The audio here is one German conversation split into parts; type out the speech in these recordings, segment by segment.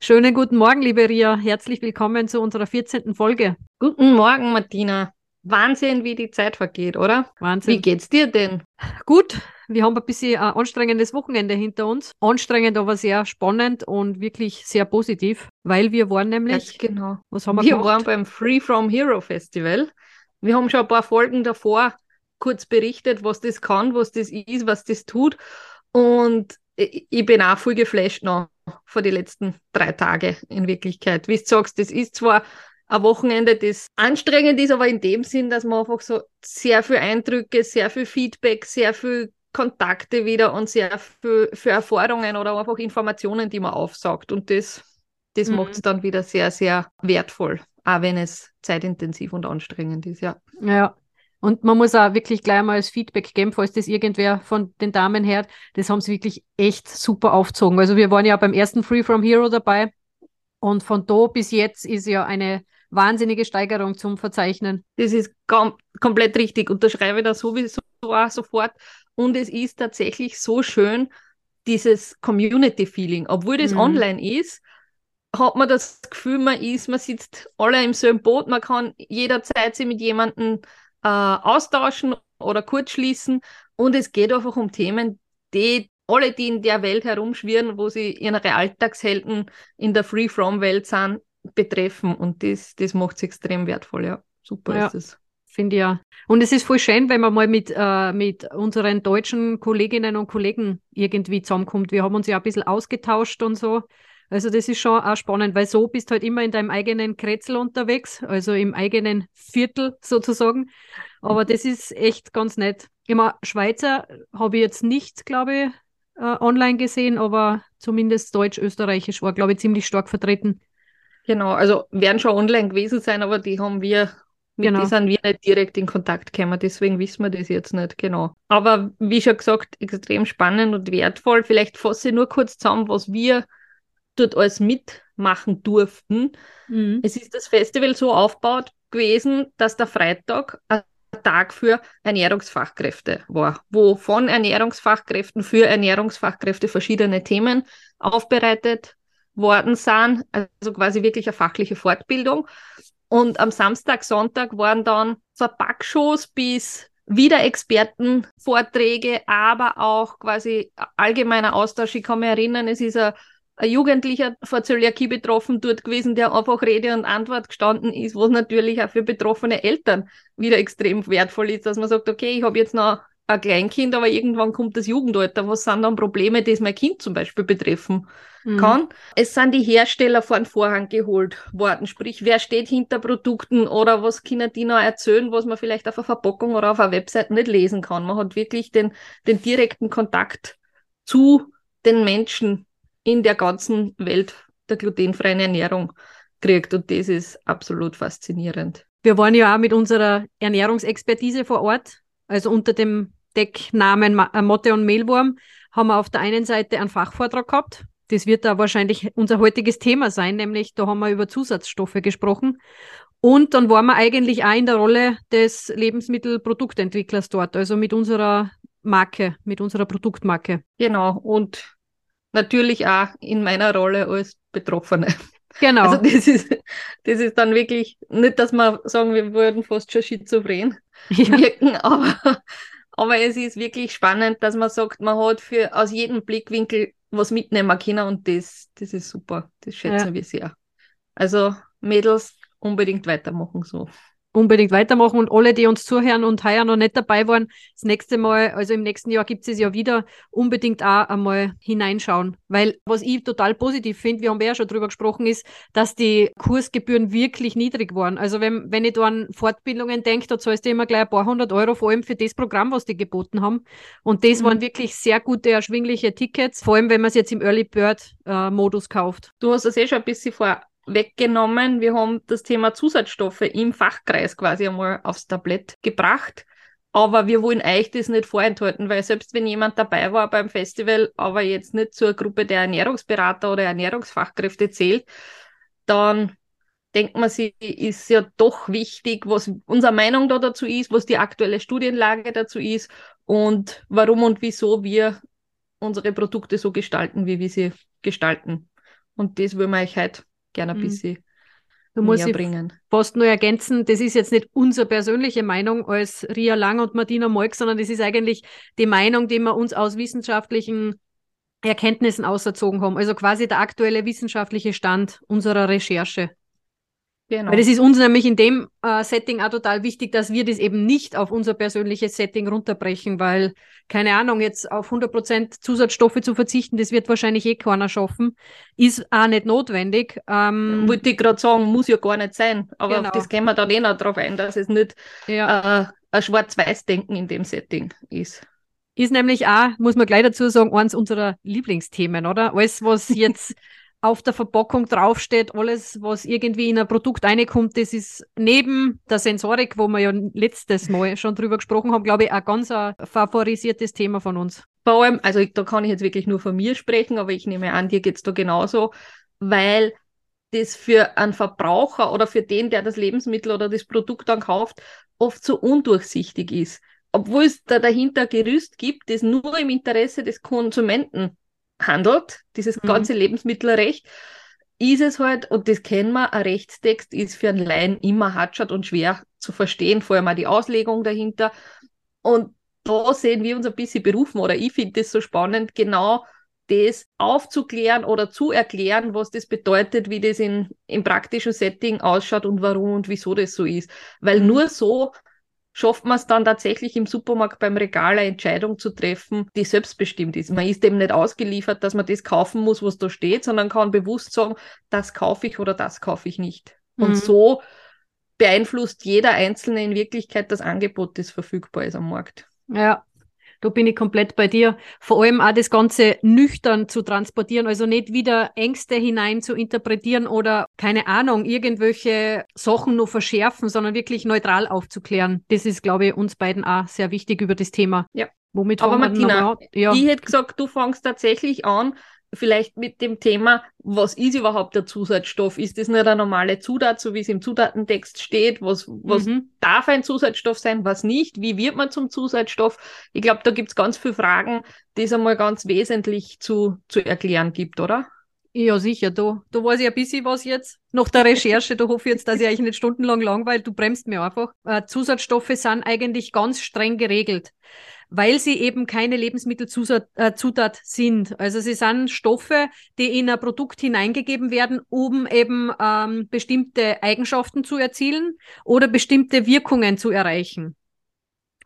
Schönen guten Morgen, liebe Ria. Herzlich willkommen zu unserer 14. Folge. Guten Morgen, Martina. Wahnsinn, wie die Zeit vergeht, oder? Wahnsinn. Wie geht's dir denn? Gut, wir haben ein bisschen ein anstrengendes Wochenende hinter uns. Anstrengend, aber sehr spannend und wirklich sehr positiv, weil wir waren nämlich. Ja, genau. Was haben wir, Wir gemacht? waren beim Free From Hero Festival. Wir haben schon ein paar Folgen davor kurz berichtet, was das kann, was das ist, was das tut. Und ich bin auch voll geflasht noch vor die letzten drei Tage in Wirklichkeit. Wie du sagst, das ist zwar ein Wochenende, das anstrengend ist, aber in dem Sinn, dass man einfach so sehr viel Eindrücke, sehr viel Feedback, sehr viel Kontakte wieder und sehr viel für Erfahrungen oder einfach Informationen, die man aufsaugt. Und das, das Mhm. macht es dann wieder sehr, sehr wertvoll, auch wenn es zeitintensiv und anstrengend ist, ja. Ja. Und man muss auch wirklich gleich mal als Feedback geben, falls das irgendwer von den Damen hört. Das haben sie wirklich echt super aufgezogen. Also wir waren ja beim ersten Free From Hero dabei. Und von da bis jetzt ist ja eine wahnsinnige Steigerung zum Verzeichnen. Das ist kom komplett richtig. Unterschreibe da sowieso auch sofort. Und es ist tatsächlich so schön, dieses Community-Feeling. Obwohl das Mhm. online ist, hat man das Gefühl, man ist, man sitzt alle im selben Boot, man kann jederzeit sich mit jemandem äh, austauschen oder kurzschließen. Und es geht einfach um Themen, die alle, die in der Welt herumschwirren, wo sie ihre Alltagshelden in der Free-From-Welt sind, betreffen. Und das, das macht es extrem wertvoll, ja. Super Ja. ist es. Finde ich ja. Und es ist voll schön, wenn man mal mit, äh, mit unseren deutschen Kolleginnen und Kollegen irgendwie zusammenkommt. Wir haben uns ja ein bisschen ausgetauscht und so. Also das ist schon auch spannend, weil so bist halt immer in deinem eigenen Kretzel unterwegs, also im eigenen Viertel sozusagen. Aber das ist echt ganz nett. Immer Schweizer habe ich jetzt nicht, glaube ich, äh, online gesehen, aber zumindest Deutsch-Österreichisch war, glaube ich, ziemlich stark vertreten. Genau, also werden schon online gewesen sein, aber die haben wir, mit Genau. die sind wir nicht direkt in Kontakt gekommen, deswegen wissen wir das jetzt nicht genau. Aber wie schon gesagt, extrem spannend und wertvoll. Vielleicht fasse ich nur kurz zusammen, was wir dort alles mitmachen durften. Mhm. Es ist das Festival so aufgebaut gewesen, dass der Freitag ein Tag für Ernährungsfachkräfte war, wo von Ernährungsfachkräften für Ernährungsfachkräfte verschiedene Themen aufbereitet worden sind, also quasi wirklich eine fachliche Fortbildung. Und am Samstag, Sonntag waren dann von Backshows bis wieder Expertenvorträge, aber auch quasi allgemeiner Austausch. Ich kann mich erinnern, es ist ein, ein Jugendlicher vor Zöliakie betroffen dort gewesen, der einfach Rede und Antwort gestanden ist, was natürlich auch für betroffene Eltern wieder extrem wertvoll ist, dass man sagt, okay, ich habe jetzt noch ein Kleinkind, aber irgendwann kommt das Jugendalter. Was sind dann Probleme, die es mein Kind zum Beispiel betreffen? Mhm. kann. Es sind die Hersteller vor den Vorhang geholt worden. Sprich, wer steht hinter Produkten oder was können die noch erzählen, was man vielleicht auf einer Verpackung oder auf einer Website nicht lesen kann. Man hat wirklich den, den direkten Kontakt zu den Menschen in der ganzen Welt der glutenfreien Ernährung kriegt. Und das ist absolut faszinierend. Wir waren ja auch mit unserer Ernährungsexpertise vor Ort, also unter dem Decknamen äh, Motte und Mehlwurm, haben wir auf der einen Seite einen Fachvortrag gehabt. Das wird da wahrscheinlich unser heutiges Thema sein, nämlich da haben wir über Zusatzstoffe gesprochen. Und dann waren wir eigentlich auch in der Rolle des Lebensmittelproduktentwicklers dort, also mit unserer Marke, mit unserer Produktmarke. Genau. Und natürlich auch in meiner Rolle als Betroffene. Genau. Also das ist, das ist dann wirklich, nicht, dass wir sagen, wir würden fast schon schizophren ja. wirken, aber, aber es ist wirklich spannend, dass man sagt, man hat für aus jedem Blickwinkel was mitnehmen können und das, das ist super. Das schätzen Ja. wir sehr. Also Mädels unbedingt weitermachen so. Unbedingt weitermachen und alle, die uns zuhören und heuer noch nicht dabei waren, das nächste Mal, also im nächsten Jahr gibt es ja wieder, unbedingt auch einmal hineinschauen. Weil was ich total positiv finde, wir haben ja schon drüber gesprochen, ist, dass die Kursgebühren wirklich niedrig waren. Also wenn, wenn ich da an Fortbildungen denke, da zahlst du immer gleich ein paar hundert Euro, vor allem für das Programm, was die geboten haben. Und das Mhm. waren wirklich sehr gute, erschwingliche Tickets, vor allem wenn man es jetzt im Early Bird äh, Modus kauft. Du hast es eh schon ein bisschen vor weggenommen. Wir haben das Thema Zusatzstoffe im Fachkreis quasi einmal aufs Tablett gebracht. Aber wir wollen euch das nicht vorenthalten, weil selbst wenn jemand dabei war beim Festival, aber jetzt nicht zur Gruppe der Ernährungsberater oder Ernährungsfachkräfte zählt, dann denkt man sich, ist ja doch wichtig, was unsere Meinung da dazu ist, was die aktuelle Studienlage dazu ist und warum und wieso wir unsere Produkte so gestalten, wie wir sie gestalten. Und das wollen wir euch heute gerne ein mhm. bisschen Du musst ich bringen. fast nur ergänzen, das ist jetzt nicht unsere persönliche Meinung als Ria Lang und Martina Molk, sondern das ist eigentlich die Meinung, die wir uns aus wissenschaftlichen Erkenntnissen auserzogen haben. Also quasi der aktuelle wissenschaftliche Stand unserer Recherche. Genau. Weil das ist uns nämlich in dem äh, Setting auch total wichtig, dass wir das eben nicht auf unser persönliches Setting runterbrechen, weil, keine Ahnung, jetzt auf 100% Zusatzstoffe zu verzichten, das wird wahrscheinlich eh keiner schaffen, ist auch nicht notwendig. Ähm, Wollte ich gerade sagen, muss ja gar nicht sein, aber genau. auf das gehen wir dann eh noch drauf ein, dass es nicht ja. äh, ein Schwarz-Weiß-Denken in dem Setting ist. Ist nämlich auch, muss man gleich dazu sagen, eins unserer Lieblingsthemen, oder? Alles, was jetzt auf der Verpackung draufsteht, alles, was irgendwie in ein Produkt reinkommt, das ist neben der Sensorik, wo wir ja letztes Mal schon drüber gesprochen haben, glaube ich, ein ganz ein favorisiertes Thema von uns. Vor allem, also da kann ich jetzt wirklich nur von mir sprechen, aber ich nehme an, dir geht es da genauso, weil das für einen Verbraucher oder für den, der das Lebensmittel oder das Produkt dann kauft, oft so undurchsichtig ist. Obwohl es da dahinter Gerüst gibt, das nur im Interesse des Konsumenten handelt, dieses mhm. ganze Lebensmittelrecht, ist es halt, und das kennen wir, ein Rechtstext ist für einen Laien immer hatschert und schwer zu verstehen, vor allem auch die Auslegung dahinter. Und da sehen wir uns ein bisschen berufen, oder ich finde das so spannend, genau das aufzuklären oder zu erklären, was das bedeutet, wie das in, im praktischen Setting ausschaut und warum und wieso das so ist. Weil mhm. nur so schafft man es dann tatsächlich im Supermarkt beim Regal eine Entscheidung zu treffen, die selbstbestimmt ist. Man ist dem nicht ausgeliefert, dass man das kaufen muss, was da steht, sondern kann bewusst sagen, das kaufe ich oder das kaufe ich nicht. Mhm. Und so beeinflusst jeder Einzelne in Wirklichkeit das Angebot, das verfügbar ist am Markt. Ja, da bin ich komplett bei dir. Vor allem auch das Ganze nüchtern zu transportieren, also nicht wieder Ängste hinein zu interpretieren oder keine Ahnung, irgendwelche Sachen nur verschärfen, sondern wirklich neutral aufzuklären. Das ist, glaube ich, uns beiden auch sehr wichtig über das Thema. Ja. Womit Aber Martina, ja. ich hätte gesagt, du fängst tatsächlich an, vielleicht mit dem Thema, was ist überhaupt der Zusatzstoff? Ist das nicht eine normale Zutat, so wie es im Zutatentext steht? Was, was mhm. darf ein Zusatzstoff sein, was nicht? Wie wird man zum Zusatzstoff? Ich glaube, da gibt es ganz viele Fragen, die es einmal ganz wesentlich zu, zu erklären gibt, oder? Ja, sicher. Da, da weiß ich ein bisschen was jetzt. Nach der Recherche, da hoffe ich jetzt, dass ich euch nicht stundenlang langweilt. Du bremst mir einfach. Äh, Zusatzstoffe sind eigentlich ganz streng geregelt weil sie eben keine Lebensmittelzutat äh, sind. Also sie sind Stoffe, die in ein Produkt hineingegeben werden, um eben ähm, bestimmte Eigenschaften zu erzielen oder bestimmte Wirkungen zu erreichen.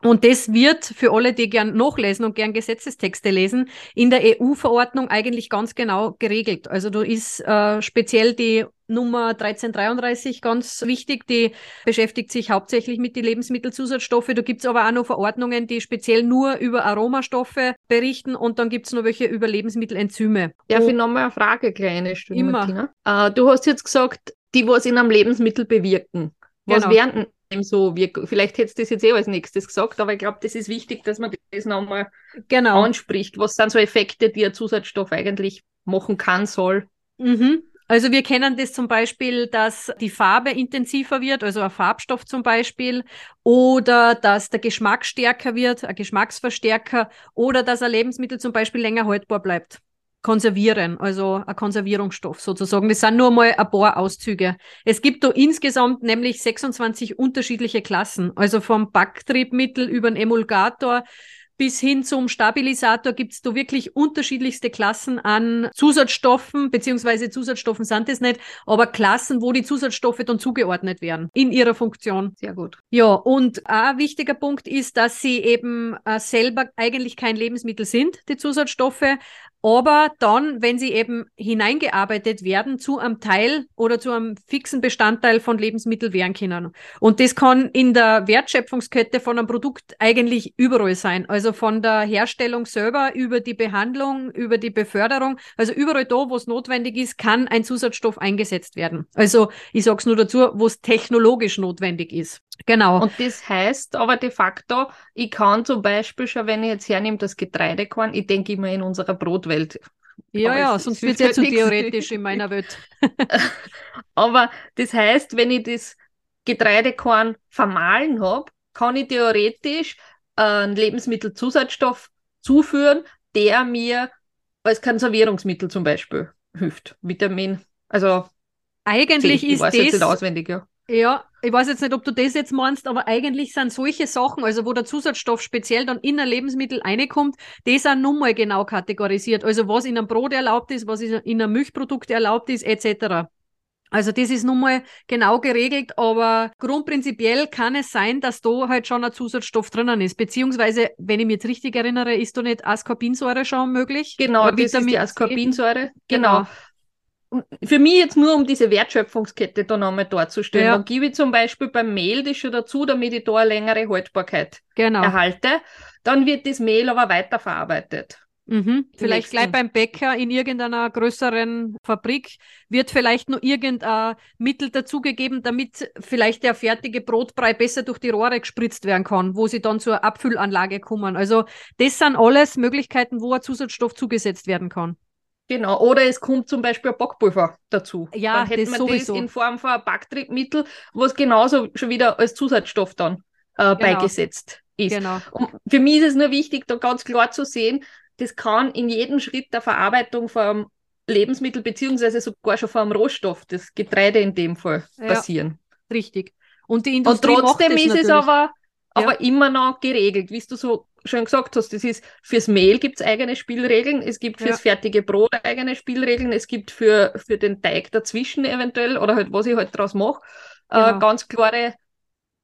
Und das wird für alle, die gern nachlesen und gern Gesetzestexte lesen, in der EU-Verordnung eigentlich ganz genau geregelt. Also da ist äh, speziell die Nummer 1333 ganz wichtig, die beschäftigt sich hauptsächlich mit den Lebensmittelzusatzstoffe. Da gibt's aber auch noch Verordnungen, die speziell nur über Aromastoffe berichten und dann gibt's noch welche über Lebensmittelenzyme. Ja, ich nochmal eine Frage, kleine Stunde, Immer. Martina. Äh, du hast jetzt gesagt, die was in einem Lebensmittel bewirken. Was genau. wären so wirkt. Vielleicht hättest du das jetzt eh als nächstes gesagt, aber ich glaube, das ist wichtig, dass man das nochmal genau. anspricht. Was sind so Effekte, die ein Zusatzstoff eigentlich machen kann, soll? Mhm. Also wir kennen das zum Beispiel, dass die Farbe intensiver wird, also ein Farbstoff zum Beispiel, oder dass der Geschmack stärker wird, ein Geschmacksverstärker, oder dass ein Lebensmittel zum Beispiel länger haltbar bleibt konservieren, also ein Konservierungsstoff sozusagen. Das sind nur mal ein paar Auszüge. Es gibt da insgesamt nämlich 26 unterschiedliche Klassen, also vom Backtriebmittel über den Emulgator bis hin zum Stabilisator gibt es da wirklich unterschiedlichste Klassen an Zusatzstoffen, beziehungsweise Zusatzstoffen sind es nicht, aber Klassen, wo die Zusatzstoffe dann zugeordnet werden in ihrer Funktion. Sehr gut. Ja, und ein wichtiger Punkt ist, dass sie eben äh, selber eigentlich kein Lebensmittel sind, die Zusatzstoffe, aber dann, wenn sie eben hineingearbeitet werden, zu einem Teil oder zu einem fixen Bestandteil von Lebensmitteln werden können. Und das kann in der Wertschöpfungskette von einem Produkt eigentlich überall sein. Also von der Herstellung selber über die Behandlung, über die Beförderung. Also überall da, wo es notwendig ist, kann ein Zusatzstoff eingesetzt werden. Also ich sage es nur dazu, wo es technologisch notwendig ist. Genau. Und das heißt aber de facto, ich kann zum Beispiel schon, wenn ich jetzt hernehme, das Getreidekorn, ich denke immer in unserer Brotwelt. Ja, aber ja, sonst wird es ja zu theoretisch in meiner Welt. aber das heißt, wenn ich das Getreidekorn vermahlen habe, kann ich theoretisch einen Lebensmittelzusatzstoff zuführen, der mir als Konservierungsmittel zum Beispiel hilft. Vitamin, also eigentlich ist das auswendig, ja. Ja, ich weiß jetzt nicht, ob du das jetzt meinst, aber eigentlich sind solche Sachen, also wo der Zusatzstoff speziell dann in ein Lebensmittel reinkommt, die sind nun mal genau kategorisiert. Also was in einem Brot erlaubt ist, was in einem Milchprodukt erlaubt ist, etc. Also das ist nun mal genau geregelt, aber grundprinzipiell kann es sein, dass da halt schon ein Zusatzstoff drinnen ist. Beziehungsweise, wenn ich mich jetzt richtig erinnere, ist da nicht Ascorbinsäure schon möglich? Genau, das ist die Ascorbinsäure. Genau. genau für mich jetzt nur, um diese Wertschöpfungskette da nochmal darzustellen, ja. dann gebe ich zum Beispiel beim Mehl das schon dazu, damit ich da eine längere Haltbarkeit genau. erhalte. Dann wird das Mehl aber weiterverarbeitet. Mhm. Vielleicht gleich beim Bäcker in irgendeiner größeren Fabrik wird vielleicht nur irgendein Mittel dazugegeben, damit vielleicht der fertige Brotbrei besser durch die Rohre gespritzt werden kann, wo sie dann zur Abfüllanlage kommen. Also das sind alles Möglichkeiten, wo ein Zusatzstoff zugesetzt werden kann. Genau, oder es kommt zum Beispiel ein Backpulver dazu. Ja, dann hätte man sowieso. das in Form von einem Backtriebmittel, was genauso schon wieder als Zusatzstoff dann äh, genau. beigesetzt ist. Genau. Und für mich ist es nur wichtig, da ganz klar zu sehen, das kann in jedem Schritt der Verarbeitung vom Lebensmittel beziehungsweise sogar schon vom Rohstoff, das Getreide in dem Fall, ja, passieren. Richtig. Und die Industrie Und trotzdem ist es aber, aber immer noch geregelt, wie du so schon gesagt hast, das ist fürs Mehl gibt es eigene Spielregeln, es gibt fürs fertige Brot eigene Spielregeln, es gibt für, für den Teig dazwischen eventuell oder halt, was ich halt daraus mache, äh, genau. äh, ganz klare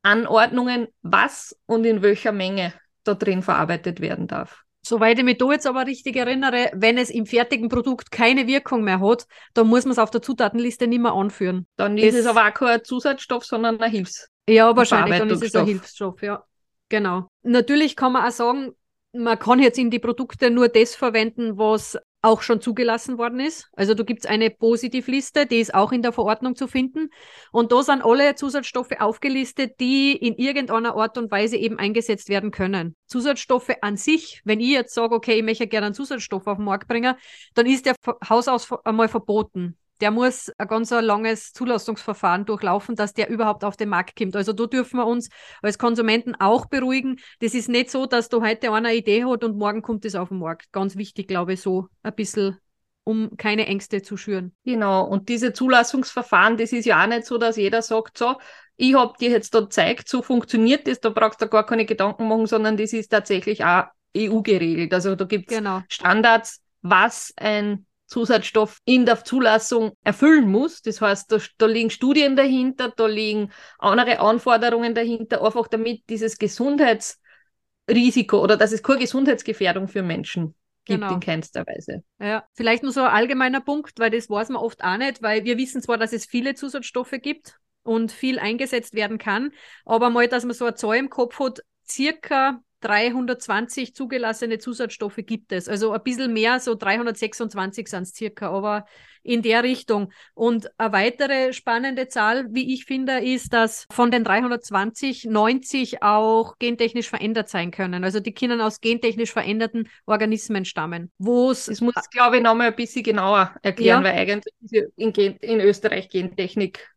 Anordnungen, was und in welcher Menge da drin verarbeitet werden darf. Soweit ich mich da jetzt aber richtig erinnere, wenn es im fertigen Produkt keine Wirkung mehr hat, dann muss man es auf der Zutatenliste nicht mehr anführen. Dann ist es, es aber auch kein Zusatzstoff, sondern ein Hilfs. Ja, wahrscheinlich, dann ist es ein Hilfsstoff, ja. Genau. Natürlich kann man auch sagen, man kann jetzt in die Produkte nur das verwenden, was auch schon zugelassen worden ist. Also da gibt es eine Positivliste, die ist auch in der Verordnung zu finden. Und da sind alle Zusatzstoffe aufgelistet, die in irgendeiner Art und Weise eben eingesetzt werden können. Zusatzstoffe an sich, wenn ich jetzt sage, okay, ich möchte gerne einen Zusatzstoff auf den Markt bringen, dann ist der Hausaus einmal verboten der muss ein ganz langes Zulassungsverfahren durchlaufen, dass der überhaupt auf den Markt kommt. Also da dürfen wir uns als Konsumenten auch beruhigen. Das ist nicht so, dass du heute eine Idee hat und morgen kommt es auf den Markt. Ganz wichtig, glaube ich, so ein bisschen um keine Ängste zu schüren. Genau, und diese Zulassungsverfahren, das ist ja auch nicht so, dass jeder sagt, so, ich habe dir jetzt da gezeigt, so funktioniert das, da brauchst du gar keine Gedanken machen, sondern das ist tatsächlich auch EU geregelt. Also da gibt es genau. Standards, was ein Zusatzstoff in der Zulassung erfüllen muss. Das heißt, da, da, liegen Studien dahinter, da liegen andere Anforderungen dahinter, einfach damit dieses Gesundheitsrisiko oder dass es keine Gesundheitsgefährdung für Menschen gibt genau. in keinster Weise. Ja, vielleicht nur so ein allgemeiner Punkt, weil das weiß man oft auch nicht, weil wir wissen zwar, dass es viele Zusatzstoffe gibt und viel eingesetzt werden kann, aber mal, dass man so eine Zahl im Kopf hat, circa 320 zugelassene Zusatzstoffe gibt es. Also ein bisschen mehr, so 326 sind es circa, aber in der Richtung. Und eine weitere spannende Zahl, wie ich finde, ist, dass von den 320 90 auch gentechnisch verändert sein können. Also die können aus gentechnisch veränderten Organismen stammen. Wo es. Das muss, glaube ich, nochmal ein bisschen genauer erklären, ja. weil eigentlich ist in, in Österreich Gentechnik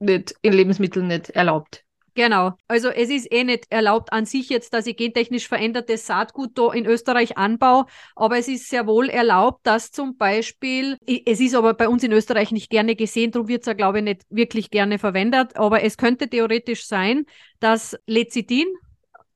nicht in Lebensmitteln nicht erlaubt. Genau. Also es ist eh nicht erlaubt an sich jetzt, dass ich gentechnisch verändertes Saatgut da in Österreich anbaue, aber es ist sehr wohl erlaubt, dass zum Beispiel, es ist aber bei uns in Österreich nicht gerne gesehen, darum wird es ja, glaube ich, nicht wirklich gerne verwendet, aber es könnte theoretisch sein, dass Lecithin,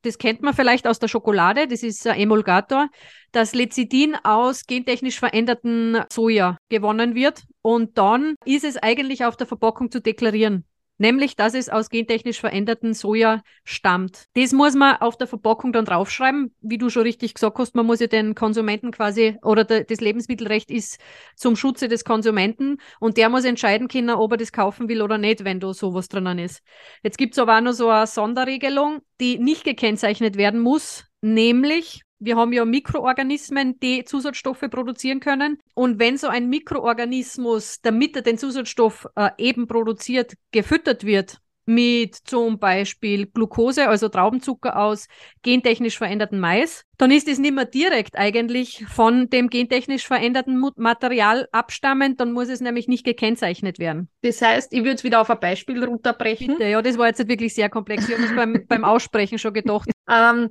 das kennt man vielleicht aus der Schokolade, das ist ein Emulgator, dass Lecithin aus gentechnisch veränderten Soja gewonnen wird und dann ist es eigentlich auf der Verpackung zu deklarieren nämlich dass es aus gentechnisch veränderten Soja stammt. Das muss man auf der Verpackung dann draufschreiben. Wie du schon richtig gesagt hast, man muss ja den Konsumenten quasi, oder das Lebensmittelrecht ist zum Schutze des Konsumenten und der muss entscheiden können, ob er das kaufen will oder nicht, wenn da sowas drinnen ist. Jetzt gibt es aber auch noch so eine Sonderregelung, die nicht gekennzeichnet werden muss, nämlich wir haben ja Mikroorganismen, die Zusatzstoffe produzieren können. Und wenn so ein Mikroorganismus, damit er den Zusatzstoff äh, eben produziert, gefüttert wird mit zum Beispiel Glucose, also Traubenzucker aus gentechnisch veränderten Mais, dann ist es nicht mehr direkt eigentlich von dem gentechnisch veränderten Material abstammend, dann muss es nämlich nicht gekennzeichnet werden. Das heißt, ich würde es wieder auf ein Beispiel runterbrechen. Bitte, ja, das war jetzt wirklich sehr komplex. Ich habe es beim, beim Aussprechen schon gedacht. Ähm,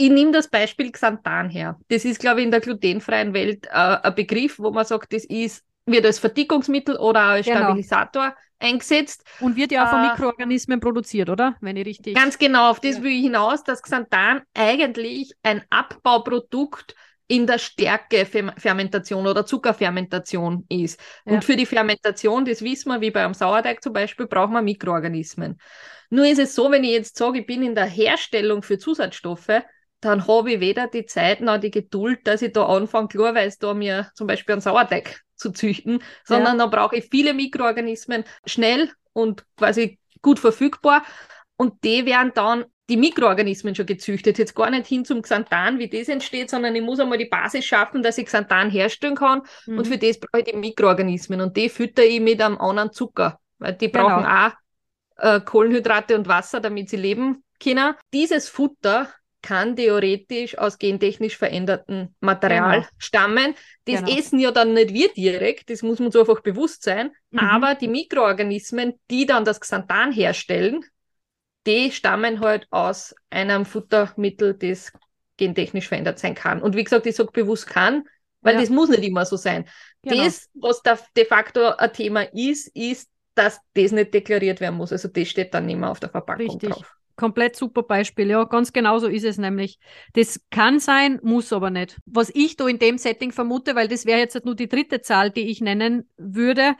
ich nehme das Beispiel Xanthan her. Das ist, glaube ich, in der glutenfreien Welt äh, ein Begriff, wo man sagt, das ist, wird als Verdickungsmittel oder als genau. Stabilisator eingesetzt. Und wird ja auch von äh, Mikroorganismen produziert, oder? Wenn ich richtig. Ganz genau, auf das ja. will ich hinaus, dass Xanthan eigentlich ein Abbauprodukt in der Stärkefermentation oder Zuckerfermentation ist. Ja. Und für die Fermentation, das wissen wir, wie beim Sauerteig zum Beispiel, brauchen wir Mikroorganismen. Nur ist es so, wenn ich jetzt sage, ich bin in der Herstellung für Zusatzstoffe, dann habe ich weder die Zeit noch die Geduld, dass ich da anfange, klarweise da mir zum Beispiel einen Sauerteig zu züchten, sondern ja. dann brauche ich viele Mikroorganismen schnell und quasi gut verfügbar. Und die werden dann die Mikroorganismen schon gezüchtet. Jetzt gar nicht hin zum Xanthan, wie das entsteht, sondern ich muss einmal die Basis schaffen, dass ich Xanthan herstellen kann. Mhm. Und für das brauche ich die Mikroorganismen. Und die fütter ich mit einem anderen Zucker, weil die genau. brauchen auch äh, Kohlenhydrate und Wasser, damit sie leben können. Dieses Futter kann theoretisch aus gentechnisch verändertem Material genau. stammen. Das genau. essen ja dann nicht wir direkt, das muss man uns einfach bewusst sein. Mhm. Aber die Mikroorganismen, die dann das Xanthan herstellen, die stammen halt aus einem Futtermittel, das gentechnisch verändert sein kann. Und wie gesagt, ich sage bewusst kann, weil ja. das muss nicht immer so sein. Genau. Das, was da de facto ein Thema ist, ist, dass das nicht deklariert werden muss. Also das steht dann nicht mehr auf der Verpackung Richtig. drauf komplett super Beispiel. Ja, ganz genau so ist es nämlich. Das kann sein, muss aber nicht. Was ich da in dem Setting vermute, weil das wäre jetzt halt nur die dritte Zahl, die ich nennen würde.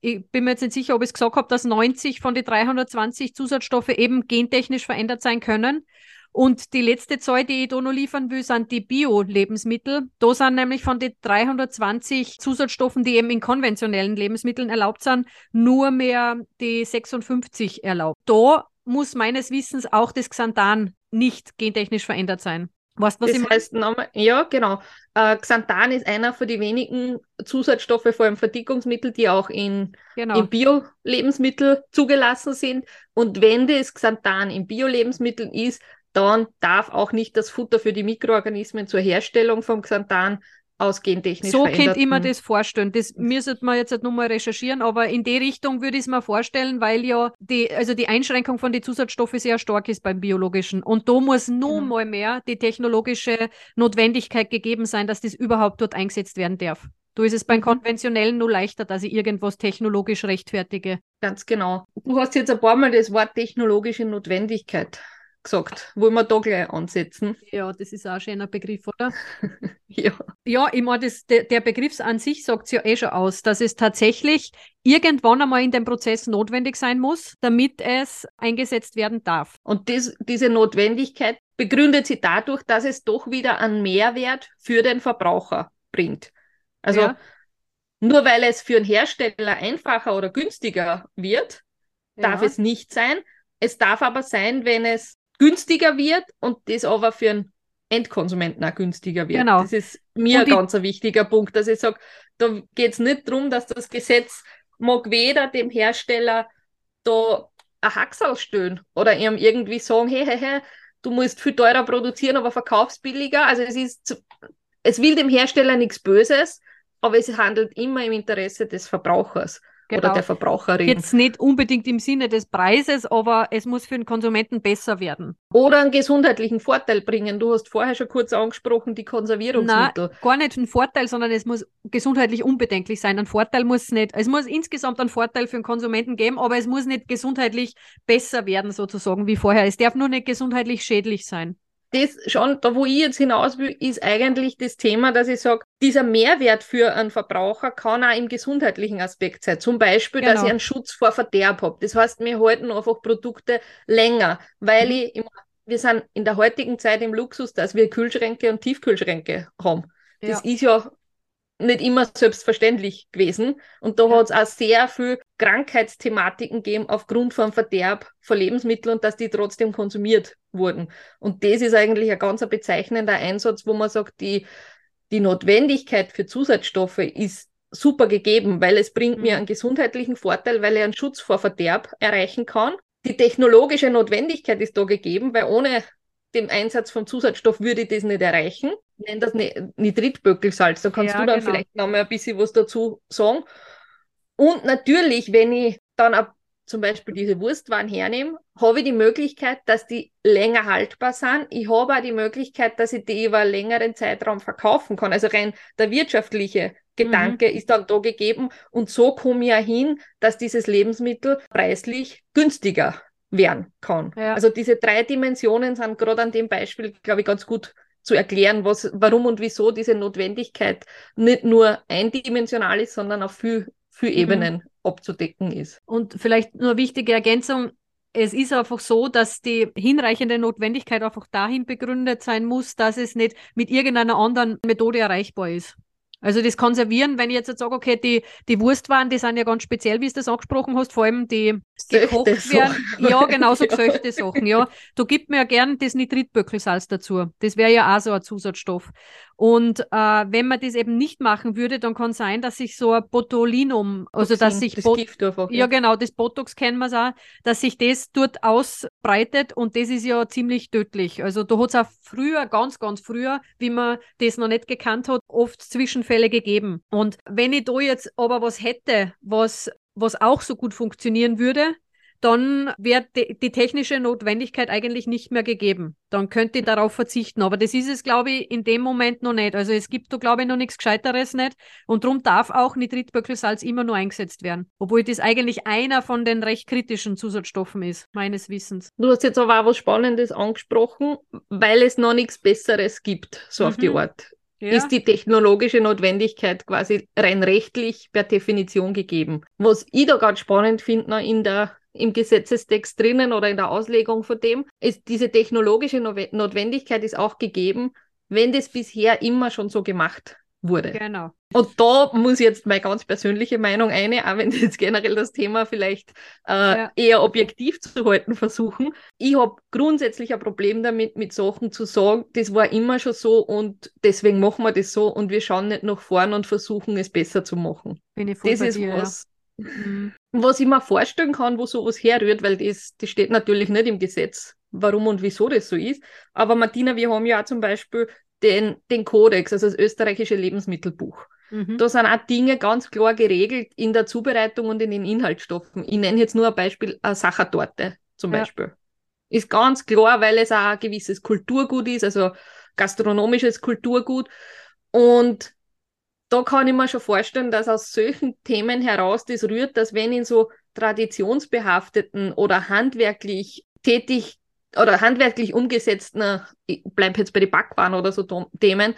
Ich bin mir jetzt nicht sicher, ob ich es gesagt habe, dass 90 von den 320 Zusatzstoffe eben gentechnisch verändert sein können. Und die letzte Zahl, die ich da noch liefern will, sind die Bio-Lebensmittel. Da sind nämlich von den 320 Zusatzstoffen, die eben in konventionellen Lebensmitteln erlaubt sind, nur mehr die 56 erlaubt. Da muss meines Wissens auch das Xanthan nicht gentechnisch verändert sein. Weißt, was das heißt, nochmal, ja, genau. Äh, Xanthan ist einer von den wenigen Zusatzstoffe, vor allem Verdickungsmittel, die auch in, genau. in Bio-Lebensmittel zugelassen sind. Und wenn das Xanthan in Bio-Lebensmitteln ist, dann darf auch nicht das Futter für die Mikroorganismen zur Herstellung vom Xanthan aus gentechnisch So könnte ich mir das vorstellen. Das müsste man jetzt halt nochmal recherchieren, aber in die Richtung würde ich es mir vorstellen, weil ja die, also die Einschränkung von den Zusatzstoffen sehr stark ist beim biologischen. Und da muss nun genau. mal mehr die technologische Notwendigkeit gegeben sein, dass das überhaupt dort eingesetzt werden darf. Da ist es beim mhm. konventionellen nur leichter, dass ich irgendwas technologisch rechtfertige. Ganz genau. Du hast jetzt ein paar Mal das Wort technologische Notwendigkeit gesagt. Wollen wir da gleich ansetzen? Ja, das ist auch ein schöner Begriff, oder? ja. Ja, ich meine, der, der Begriff an sich sagt es ja eh schon aus, dass es tatsächlich irgendwann einmal in dem Prozess notwendig sein muss, damit es eingesetzt werden darf. Und das, diese Notwendigkeit begründet sie dadurch, dass es doch wieder einen Mehrwert für den Verbraucher bringt. Also ja. nur weil es für einen Hersteller einfacher oder günstiger wird, darf ja. es nicht sein. Es darf aber sein, wenn es günstiger wird und das aber für einen Endkonsumenten auch günstiger wird. Genau. Das ist mir ein ganz ein wichtiger Punkt, dass ich sage, da geht es nicht darum, dass das Gesetz mag weder dem Hersteller da ein Haxal stellen oder ihm irgendwie sagen, hey, hey, hey, du musst viel teurer produzieren, aber verkaufst billiger. Also es ist, es will dem Hersteller nichts Böses, aber es handelt immer im Interesse des Verbrauchers genau. oder der Verbraucherin. Jetzt nicht unbedingt im Sinne des Preises, aber es muss für den Konsumenten besser werden. Oder einen gesundheitlichen Vorteil bringen. Du hast vorher schon kurz angesprochen, die Konservierungsmittel. Nein, gar nicht ein Vorteil, sondern es muss gesundheitlich unbedenklich sein. Ein Vorteil muss es nicht. Es muss insgesamt einen Vorteil für den Konsumenten geben, aber es muss nicht gesundheitlich besser werden, sozusagen, wie vorher. Es darf nur nicht gesundheitlich schädlich sein. Das schon, da wo ich jetzt hinaus will, ist eigentlich das Thema, dass ich sage, dieser Mehrwert für einen Verbraucher kann auch im gesundheitlichen Aspekt sein. Zum Beispiel, genau. dass ich einen Schutz vor Verderb habe. Das heißt, wir halten einfach Produkte länger, weil mhm. ich, im, wir sind in der heutigen Zeit im Luxus, dass wir Kühlschränke und Tiefkühlschränke haben. Das ja. ist ja nicht immer selbstverständlich gewesen. Und da ja. hat es auch sehr viel Krankheitsthematiken gegeben aufgrund von Verderb von Lebensmitteln und dass die trotzdem konsumiert wurden. Und das ist eigentlich ein ganz bezeichnender Einsatz, wo man sagt, die, die Notwendigkeit für Zusatzstoffe ist super gegeben, weil es bringt mhm. mir einen gesundheitlichen Vorteil, weil er einen Schutz vor Verderb erreichen kann. Die technologische Notwendigkeit ist da gegeben, weil ohne dem Einsatz von Zusatzstoff würde ich das nicht erreichen. Ich nenne das Nitritböckelsalz. Da kannst ja, du dann genau. vielleicht noch mal ein bisschen was dazu sagen. Und natürlich, wenn ich dann ab, zum Beispiel diese Wurstwaren hernehme, habe ich die Möglichkeit, dass die länger haltbar sind. Ich habe auch die Möglichkeit, dass ich die über einen längeren Zeitraum verkaufen kann. Also rein der wirtschaftliche Gedanke mhm. ist dann da gegeben. Und so komme ich ja hin, dass dieses Lebensmittel preislich günstiger werden kann. Ja. Also diese drei Dimensionen sind gerade an dem Beispiel, glaube ich, ganz gut zu erklären, was, warum und wieso diese Notwendigkeit nicht nur eindimensional ist, sondern auf viel, viel mhm. Ebenen abzudecken ist. Und vielleicht nur wichtige Ergänzung. Es ist einfach so, dass die hinreichende Notwendigkeit einfach dahin begründet sein muss, dass es nicht mit irgendeiner anderen Methode erreichbar ist. Also das Konservieren, wenn ich jetzt, jetzt sage, okay, die, die Wurstwaren, die sind ja ganz speziell, wie du das angesprochen hast, vor allem die gekocht werden. Ja, genau so gesöchte Sachen, ja. Du gibst mir ja gern das Nitritböckelsalz dazu. Das wäre ja auch so ein Zusatzstoff. Und äh, wenn man das eben nicht machen würde, dann kann sein, dass sich so ein Botulinum, also Toxin, dass sich das Bot Gift einfach, ja. ja genau, das Botox kennen wir auch, dass sich das dort ausbreitet und das ist ja ziemlich tödlich. Also da hat es auch früher, ganz, ganz früher, wie man das noch nicht gekannt hat, oft Zwischenfälle gegeben. Und wenn ich da jetzt aber was hätte, was was auch so gut funktionieren würde, dann wäre die, die, technische Notwendigkeit eigentlich nicht mehr gegeben. Dann könnte ich darauf verzichten. Aber das ist es, glaube ich, in dem Moment noch nicht. Also es gibt da, glaube ich, noch nichts Gescheiteres nicht. Und darum darf auch Nitritböckelsalz immer nur eingesetzt werden. Obwohl das eigentlich einer von den recht kritischen Zusatzstoffen ist, meines Wissens. Du hast jetzt aber auch was Spannendes angesprochen, weil es noch nichts Besseres gibt, so mhm. auf die mhm. Art. Ja. ist die technologische Notwendigkeit quasi rein rechtlich per Definition gegeben. Was ich da ganz spannend finde in der im Gesetzestext drinnen oder in der Auslegung von dem, ist diese technologische Notwendigkeit ist auch gegeben, wenn das bisher immer schon so gemacht wurde. Genau. Und da muss jetzt meine ganz persönliche Meinung eine, auch wenn jetzt generell das Thema vielleicht äh, ja. eher objektiv zu halten versuchen. Ich habe grundsätzlich ein Problem damit, mit Sachen zu sagen, das war immer schon so und deswegen machen wir das so und wir schauen nicht nach vorn und versuchen es besser zu machen. Bin ich voll das ist dir, was, Mhm. Was ich mir vorstellen kann, wo sowas herrührt, weil das, das steht natürlich nicht im Gesetz, warum und wieso das so ist. Aber Martina, wir haben ja auch zum Beispiel den, den Kodex, also das österreichische Lebensmittelbuch. Mhm. Da sind auch Dinge ganz klar geregelt in der Zubereitung und in den Inhaltsstoffen. Ich nenne jetzt nur ein Beispiel, eine Sachertorte zum ja. Beispiel. Ist ganz klar, weil es auch ein gewisses Kulturgut ist, also gastronomisches Kulturgut. Und da kann ich mir schon vorstellen, dass aus solchen Themen heraus das rührt, dass wenn in so traditionsbehafteten oder handwerklich tätig oder handwerklich umgesetzten, ich bleib jetzt bei den Backwaren oder so Themen,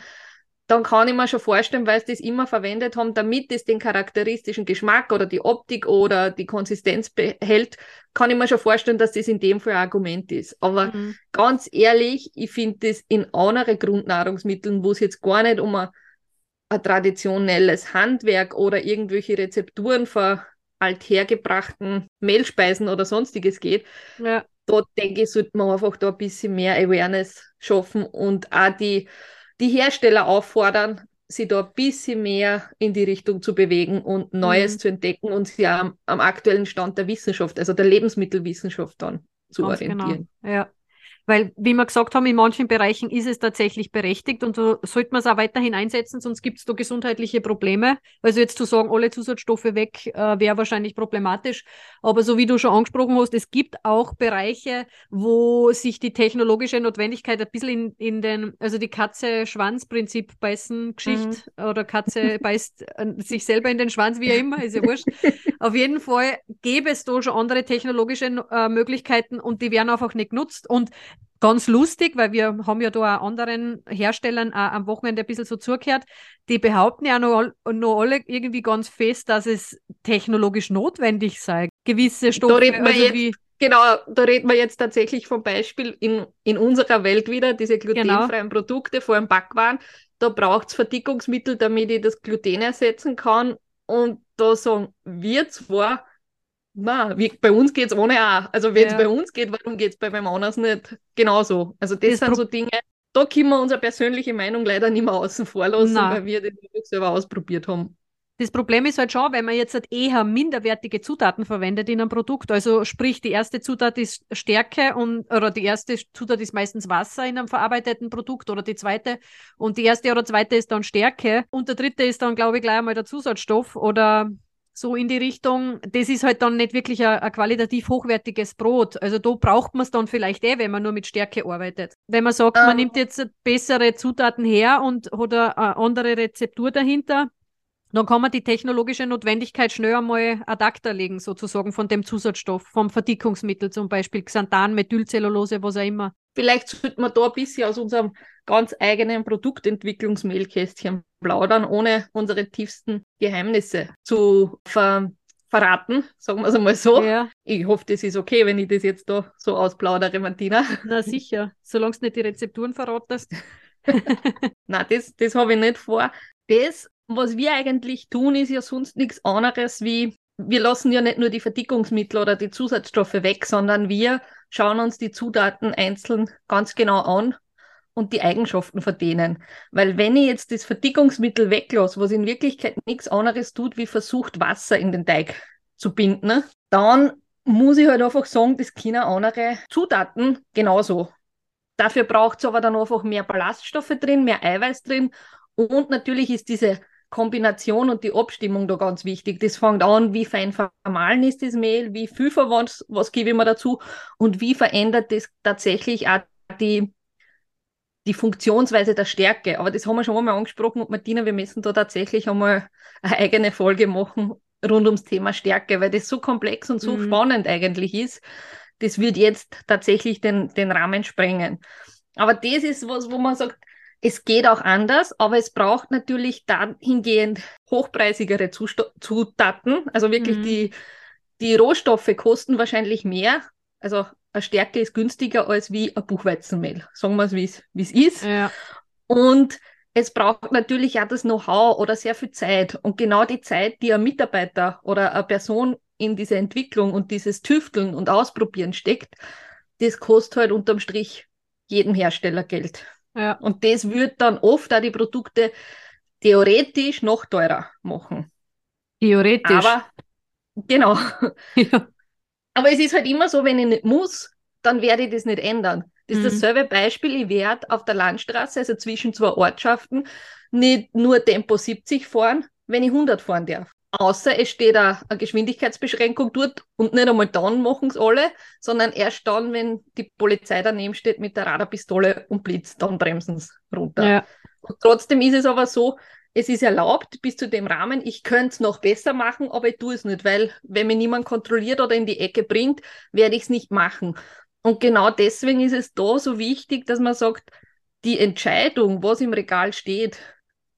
dann kann ich mir schon vorstellen, weil sie das immer verwendet haben, damit es den charakteristischen Geschmack oder die Optik oder die Konsistenz behält, kann ich mir schon vorstellen, dass das in dem Fall ein Argument ist. Aber mhm. ganz ehrlich, ich finde das in anderen Grundnahrungsmitteln, wo es jetzt gar nicht um ein ein traditionelles Handwerk oder irgendwelche Rezepturen von althergebrachten Mehlspeisen oder sonstiges geht, ja. da denke ich, sollte man einfach da ein bisschen mehr Awareness schaffen und auch die, die Hersteller auffordern, sie da ein bisschen mehr in die Richtung zu bewegen und Neues mhm. zu entdecken und sie am, am, aktuellen Stand der Wissenschaft, also der Lebensmittelwissenschaft dann zu Ganz genau. orientieren. Genau. Ja. Weil, wie wir gesagt haben, in manchen Bereichen ist es tatsächlich berechtigt und so sollte man es auch weiterhin einsetzen, sonst gibt es da gesundheitliche Probleme. Also jetzt zu sagen, alle Zusatzstoffe weg, äh, wäre wahrscheinlich problematisch. Aber so wie du schon angesprochen hast, es gibt auch Bereiche, wo sich die technologische Notwendigkeit ein bisschen in, in den, also die Katze-Schwanz-Prinzip beißen Geschichte mhm. oder Katze beißt äh, sich selber in den Schwanz, wie immer, ist ja wurscht. Auf jeden Fall gäbe es da schon andere technologische äh, Möglichkeiten und die werden einfach nicht genutzt. Und ganz lustig, weil wir haben ja da auch anderen Herstellern am Wochenende ein bisschen so zugehört, die behaupten ja noch, noch alle irgendwie ganz fest, dass es technologisch notwendig sei, gewisse Stoffe. Da reden wir also jetzt, wie, genau, da reden wir jetzt tatsächlich vom Beispiel in, in unserer Welt wieder, diese glutenfreien Genau. Produkte vor dem Backwaren. Da braucht es Verdickungsmittel, damit ich das Gluten ersetzen kann. Und da sagen wir zwar, na, bei uns geht es ohne auch. Also wenn es Ja. bei uns geht, warum geht es bei wem anders nicht? Genauso. Also das, Das sind so Dinge, da können wir unsere persönliche Meinung leider nicht mehr außen vor lassen, Nein. weil wir das selber ausprobiert haben. Das Problem ist halt schon, wenn man jetzt halt eher minderwertige Zutaten verwendet in einem Produkt, also sprich die erste Zutat ist Stärke und oder die erste Zutat ist meistens Wasser in einem verarbeiteten Produkt oder die zweite und die erste oder zweite ist dann Stärke und der dritte ist dann glaube ich gleich einmal der Zusatzstoff oder so in die Richtung. Das ist halt dann nicht wirklich ein, ein qualitativ hochwertiges Brot. Also da braucht man es dann vielleicht eh, wenn man nur mit Stärke arbeitet. Wenn man sagt, man Ähm. nimmt jetzt bessere Zutaten her und hat eine, eine andere Rezeptur dahinter, dann kann man die technologische Notwendigkeit schnell einmal ad acta legen, sozusagen von dem Zusatzstoff, vom Verdickungsmittel zum Beispiel, Xanthan, Methylcellulose, was auch immer. Vielleicht sollte man da ein bisschen aus unserem ganz eigenen Produktentwicklungsmehlkästchen plaudern, ohne unsere tiefsten Geheimnisse zu ver verraten, sagen wir es einmal so. Ja, Ich hoffe, das ist okay, wenn ich das jetzt da so ausplaudere, Martina. na sicher, solange du nicht die Rezepturen verratest. Nein, das, das habe ich nicht vor. Das, was wir eigentlich tun, ist ja sonst nichts anderes wie, wir lassen ja nicht nur die Verdickungsmittel oder die Zusatzstoffe weg, sondern wir schauen uns die Zutaten einzeln ganz genau an und die Eigenschaften von. Weil wenn ich jetzt das Verdickungsmittel weglasse, was in Wirklichkeit nichts anderes tut, wie versucht, Wasser in den Teig zu binden, dann muss ich halt einfach sagen, das können andere Zutaten genauso. Dafür braucht es aber dann einfach mehr Ballaststoffe drin, mehr Eiweiß drin und natürlich ist diese Kombination und die Abstimmung da ganz wichtig. Das fängt an, wie fein vermahlen ist das Mehl, wie viel was, was gebe ich mir dazu und wie verändert das tatsächlich auch die, die Funktionsweise der Stärke. Aber das haben wir schon einmal angesprochen und Martina, wir müssen da tatsächlich einmal eine eigene Folge machen rund ums Thema Stärke, weil das so komplex und so Mhm. spannend eigentlich ist. Das wird jetzt tatsächlich den, den Rahmen sprengen. Aber das ist was, wo man sagt, es geht auch anders, aber es braucht natürlich dahingehend hochpreisigere Zusto Zutaten. Also wirklich Mhm. die, die Rohstoffe kosten wahrscheinlich mehr. Also eine Stärke ist günstiger als wie ein Buchweizenmehl. Sagen wir es, wie es ist. Ja, Und es braucht natürlich auch das Know-how oder sehr viel Zeit. Und genau die Zeit, die ein Mitarbeiter oder eine Person in diese Entwicklung und dieses Tüfteln und Ausprobieren steckt, das kostet halt unterm Strich jedem Hersteller Geld. ja. Und das wird dann oft auch die Produkte theoretisch noch teurer machen. Theoretisch. Aber genau. ja. Aber es ist halt immer so, wenn ich nicht muss, dann werde ich das nicht ändern. Das ist Mhm. dasselbe Beispiel, ich werde auf der Landstraße, also zwischen zwei Ortschaften, nicht nur Tempo 70 fahren, wenn ich 100 fahren darf. Außer es steht da eine Geschwindigkeitsbeschränkung dort und nicht einmal dann machen es alle, sondern erst dann, wenn die Polizei daneben steht mit der Radarpistole und blitzt, dann bremsen sie runter. ja. Und trotzdem ist es aber so, es ist erlaubt bis zu dem Rahmen, ich könnte es noch besser machen, aber ich tue es nicht, weil wenn mich niemand kontrolliert oder in die Ecke bringt, werde ich es nicht machen. Und genau deswegen ist es da so wichtig, dass man sagt, die Entscheidung, was im Regal steht,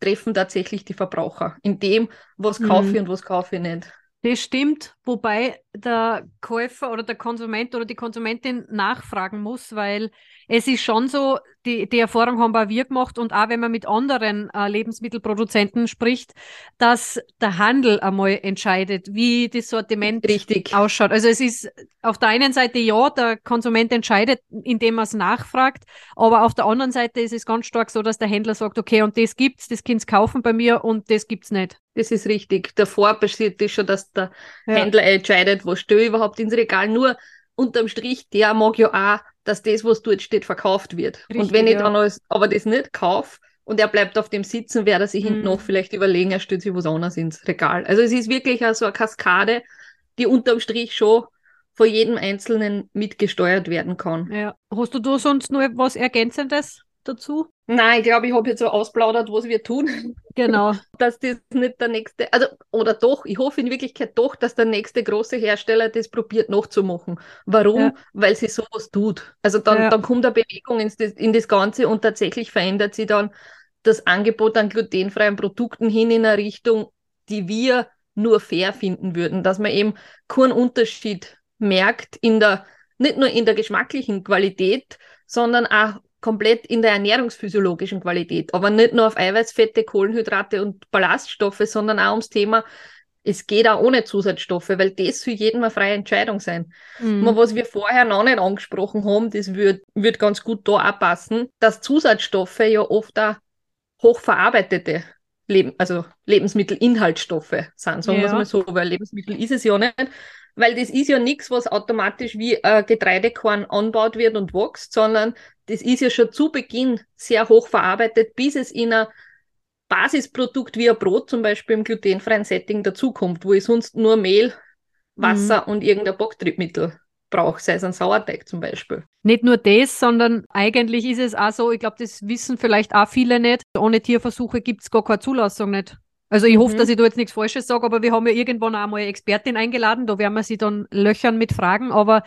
treffen tatsächlich die Verbraucher in dem, was Mhm. kaufe ich und was kaufe ich nicht. Das stimmt, wobei der Käufer oder der Konsument oder die Konsumentin nachfragen muss, weil es ist schon so, die, die Erfahrung haben auch wir gemacht und auch wenn man mit anderen äh, Lebensmittelproduzenten spricht, dass der Handel einmal entscheidet, wie das Sortiment Richtig. ausschaut. Also es ist auf der einen Seite ja, der Konsument entscheidet, indem er es nachfragt, aber auf der anderen Seite ist es ganz stark so, dass der Händler sagt, okay, und das gibt's, das könnt's kaufen bei mir und das gibt's nicht. Das ist richtig. Davor passiert das schon, dass der Ja. Händler entscheidet, was stelle ich überhaupt ins Regal. Nur unterm Strich, der mag ja auch, dass das, was dort steht, verkauft wird. und Richtig, wenn ich dann alles, aber das nicht kaufe und er bleibt auf dem sitzen, werde er sich hinten Mhm. noch vielleicht überlegen, er stellt sich was anderes ins Regal. Also es ist wirklich so eine Kaskade, die unterm Strich schon von jedem Einzelnen mitgesteuert werden kann. Ja. Hast du da sonst noch was Ergänzendes? Dazu? Nein, ich glaube, ich habe jetzt so ausplaudert, was wir tun. Genau. dass das nicht der nächste, also, oder doch, ich hoffe in Wirklichkeit doch, dass der nächste große Hersteller das probiert nachzumachen. Warum? Ja. Weil sie sowas tut. Also dann, ja. dann kommt eine Bewegung ins, in das Ganze und tatsächlich verändert sich dann das Angebot an glutenfreien Produkten hin in eine Richtung, die wir nur fair finden würden, dass man eben keinen Unterschied merkt in der, nicht nur in der geschmacklichen Qualität, sondern auch komplett in der ernährungsphysiologischen Qualität. Aber nicht nur auf Eiweißfette, Kohlenhydrate und Ballaststoffe, sondern auch ums Thema, es geht auch ohne Zusatzstoffe, weil das für jeden eine freie Entscheidung sein. Mhm. was wir vorher noch nicht angesprochen haben, das wird, wird ganz gut da auch passen, dass Zusatzstoffe ja oft auch hochverarbeitete Leben, also Lebensmittelinhaltsstoffe sind, sagen ja. wir es mal so, weil Lebensmittel ist es ja nicht, weil das ist ja nichts, was automatisch wie äh, Getreidekorn anbaut wird und wächst, sondern das ist ja schon zu Beginn sehr hoch verarbeitet, bis es in ein Basisprodukt wie ein Brot zum Beispiel im glutenfreien Setting dazukommt, wo ich sonst nur Mehl, Wasser mhm. und irgendein Backtriebmittel brauche, sei es ein Sauerteig zum Beispiel. Nicht nur das, sondern eigentlich ist es auch so, ich glaube, das wissen vielleicht auch viele nicht, ohne Tierversuche gibt es gar keine Zulassung nicht. Also ich hoffe, mhm. dass ich da jetzt nichts Falsches sage, aber wir haben ja irgendwann auch mal eine Expertin eingeladen, da werden wir sie dann löchern mit Fragen, aber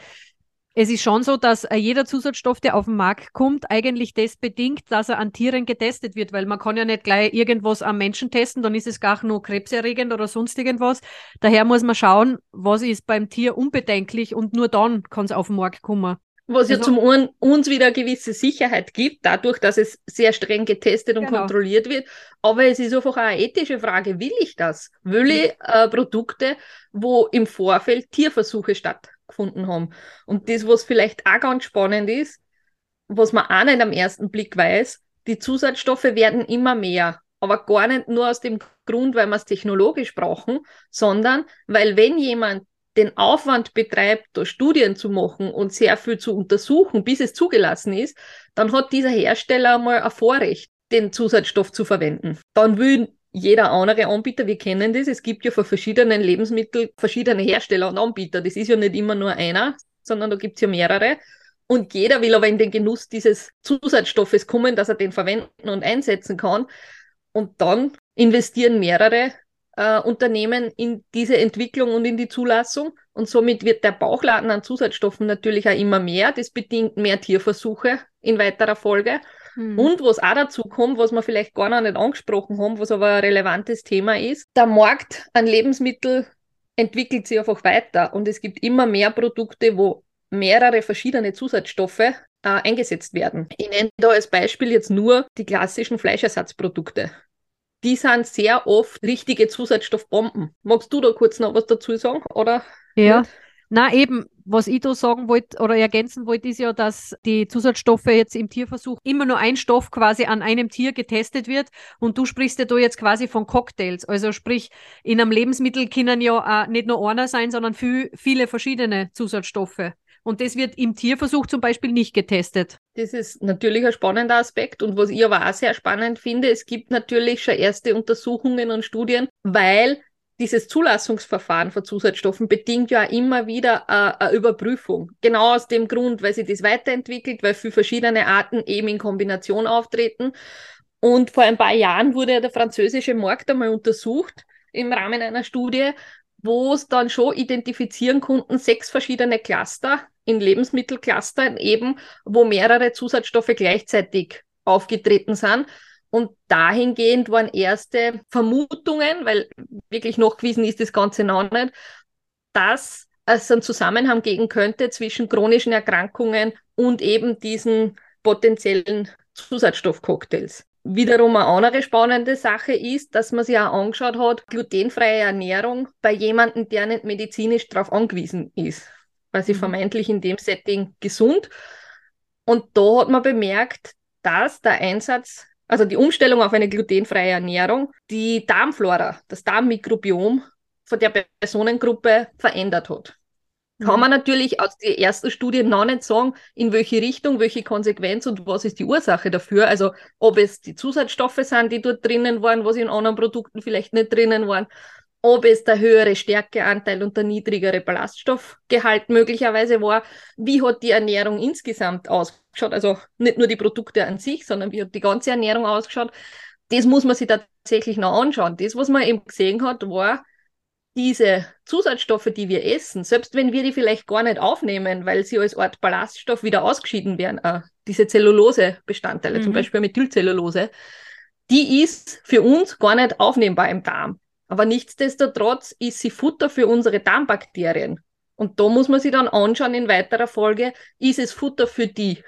es ist schon so, dass jeder Zusatzstoff, der auf den Markt kommt, eigentlich das bedingt, dass er an Tieren getestet wird, weil man kann ja nicht gleich irgendwas am Menschen testen, dann ist es gar nur krebserregend oder sonst irgendwas. Daher muss man schauen, was ist beim Tier unbedenklich und nur dann kann es auf den Markt kommen. Was ja also, zum einen uns wieder eine gewisse Sicherheit gibt, dadurch, dass es sehr streng getestet und genau. kontrolliert wird. Aber es ist einfach auch eine ethische Frage. Will ich das? Will ich äh, Produkte, wo im Vorfeld Tierversuche stattgefunden haben? Und das, was vielleicht auch ganz spannend ist, was man auch nicht am ersten Blick weiß, die Zusatzstoffe werden immer mehr. Aber gar nicht nur aus dem Grund, weil wir es technologisch brauchen, sondern weil wenn jemand den Aufwand betreibt, da Studien zu machen und sehr viel zu untersuchen, bis es zugelassen ist, dann hat dieser Hersteller mal ein Vorrecht, den Zusatzstoff zu verwenden. Dann will jeder andere Anbieter, wir kennen das, es gibt ja für verschiedene Lebensmittel verschiedene Hersteller und Anbieter. Das ist ja nicht immer nur einer, sondern da gibt es ja mehrere. Und jeder will aber in den Genuss dieses Zusatzstoffes kommen, dass er den verwenden und einsetzen kann. Und dann investieren mehrere äh, Unternehmen in diese Entwicklung und in die Zulassung. Und somit wird der Bauchladen an Zusatzstoffen natürlich auch immer mehr. Das bedingt mehr Tierversuche in weiterer Folge. Hm. Und was auch dazu kommt, was wir vielleicht gar noch nicht angesprochen haben, was aber ein relevantes Thema ist, der Markt an Lebensmitteln entwickelt sich einfach weiter und es gibt immer mehr Produkte, wo mehrere verschiedene Zusatzstoffe äh, eingesetzt werden. Ich nenne da als Beispiel jetzt nur die klassischen Fleischersatzprodukte die sind sehr oft richtige Zusatzstoffbomben. Magst du da kurz noch was dazu sagen? Oder? Ja. Na eben, was ich da sagen wollte oder ergänzen wollte, ist ja, dass die Zusatzstoffe jetzt im Tierversuch immer nur ein Stoff quasi an einem Tier getestet wird und du sprichst ja da jetzt quasi von Cocktails. Also sprich, in einem Lebensmittel können ja äh, nicht nur einer sein, sondern viel, viele verschiedene Zusatzstoffe. Und das wird im Tierversuch zum Beispiel nicht getestet. Das ist natürlich ein spannender Aspekt. Und was ich aber auch sehr spannend finde, es gibt natürlich schon erste Untersuchungen und Studien, weil dieses Zulassungsverfahren von Zusatzstoffen bedingt ja immer wieder äh, eine Überprüfung. Genau aus dem Grund, weil sich das weiterentwickelt, weil für verschiedene Arten eben in Kombination auftreten. Und vor ein paar Jahren wurde der französische Markt einmal untersucht im Rahmen einer Studie, wo es dann schon identifizieren konnten, sechs verschiedene Cluster in Lebensmittelclustern eben, wo mehrere Zusatzstoffe gleichzeitig aufgetreten sind. Und dahingehend waren erste Vermutungen, weil wirklich nachgewiesen ist das Ganze noch nicht, dass es einen Zusammenhang geben könnte zwischen chronischen Erkrankungen und eben diesen potenziellen Zusatzstoffcocktails. Wiederum eine andere spannende Sache ist, dass man sich auch angeschaut hat, glutenfreie Ernährung bei jemandem, der nicht medizinisch darauf angewiesen ist, weil sie mhm. vermeintlich in dem Setting gesund. Und da hat man bemerkt, dass der Einsatz, also die Umstellung auf eine glutenfreie Ernährung, die Darmflora, das Darmmikrobiom von der Personengruppe verändert hat. Kann man natürlich aus der ersten Studie noch nicht sagen, in welche Richtung, welche Konsequenz und was ist die Ursache dafür. Also ob es die Zusatzstoffe sind, die dort drinnen waren, was in anderen Produkten vielleicht nicht drinnen waren. Ob es der höhere Stärkeanteil und der niedrigere Ballaststoffgehalt möglicherweise war, wie hat die Ernährung insgesamt ausgeschaut, also nicht nur die Produkte an sich, sondern wie hat die ganze Ernährung ausgeschaut. Das muss man sich tatsächlich noch anschauen. Das, was man eben gesehen hat, war, diese Zusatzstoffe, die wir essen, selbst wenn wir die vielleicht gar nicht aufnehmen, weil sie als Art Ballaststoff wieder ausgeschieden werden, äh, diese Zellulose-Bestandteile, mhm. zum Beispiel Methylcellulose, die ist für uns gar nicht aufnehmbar im Darm. Aber nichtsdestotrotz ist sie Futter für unsere Darmbakterien. Und da muss man sich dann anschauen in weiterer Folge, ist es Futter für die,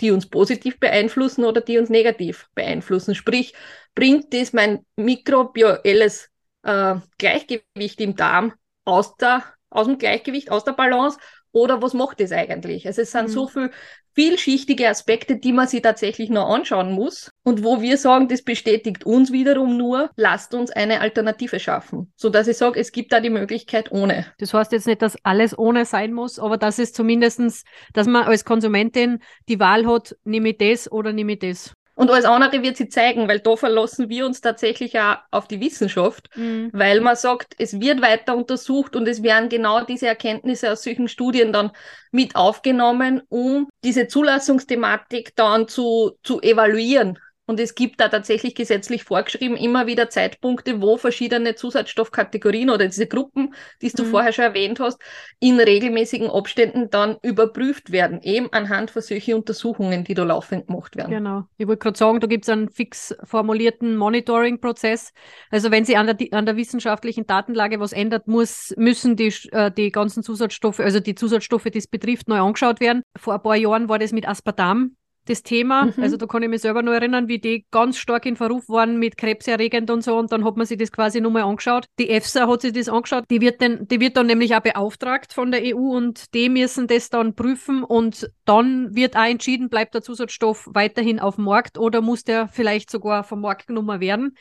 die uns positiv beeinflussen oder die uns negativ beeinflussen. Sprich, bringt das mein mikrobielles äh, Gleichgewicht im Darm aus, der, aus dem Gleichgewicht, aus der Balance oder was macht das eigentlich? Also es sind mhm. so viele vielschichtige Aspekte, die man sich tatsächlich noch anschauen muss und wo wir sagen, das bestätigt uns wiederum nur, lasst uns eine Alternative schaffen, so dass ich sage, es gibt da die Möglichkeit ohne. Das heißt jetzt nicht, dass alles ohne sein muss, aber dass es zumindestens, dass man als Konsumentin die Wahl hat, nehme ich das oder nehme ich das. Und alles andere wird sie zeigen, weil da verlassen wir uns tatsächlich auch auf die Wissenschaft, mhm. weil man sagt, es wird weiter untersucht und es werden genau diese Erkenntnisse aus solchen Studien dann mit aufgenommen, um diese Zulassungsthematik dann zu, zu evaluieren. Und es gibt da tatsächlich gesetzlich vorgeschrieben immer wieder Zeitpunkte, wo verschiedene Zusatzstoffkategorien oder diese Gruppen, die du mhm. vorher schon erwähnt hast, in regelmäßigen Abständen dann überprüft werden, eben anhand von solchen Untersuchungen, die da laufend gemacht werden. Genau. Ich wollte gerade sagen, da gibt es einen fix formulierten Monitoring-Prozess. Also wenn sich an der, an der wissenschaftlichen Datenlage was ändert, muss, müssen die, äh, die ganzen Zusatzstoffe, also die Zusatzstoffe, die es betrifft, neu angeschaut werden. Vor ein paar Jahren war das mit Aspartam das Thema. Mhm. Also da kann ich mich selber noch erinnern, wie die ganz stark in Verruf waren mit krebserregend und so. Und dann hat man sich das quasi nochmal angeschaut. Die EFSA hat sich das angeschaut. Die wird, denn, die wird dann nämlich auch beauftragt von der EU und die müssen das dann prüfen und dann wird auch entschieden, bleibt der Zusatzstoff weiterhin auf dem Markt oder muss der vielleicht sogar vom Markt genommen werden.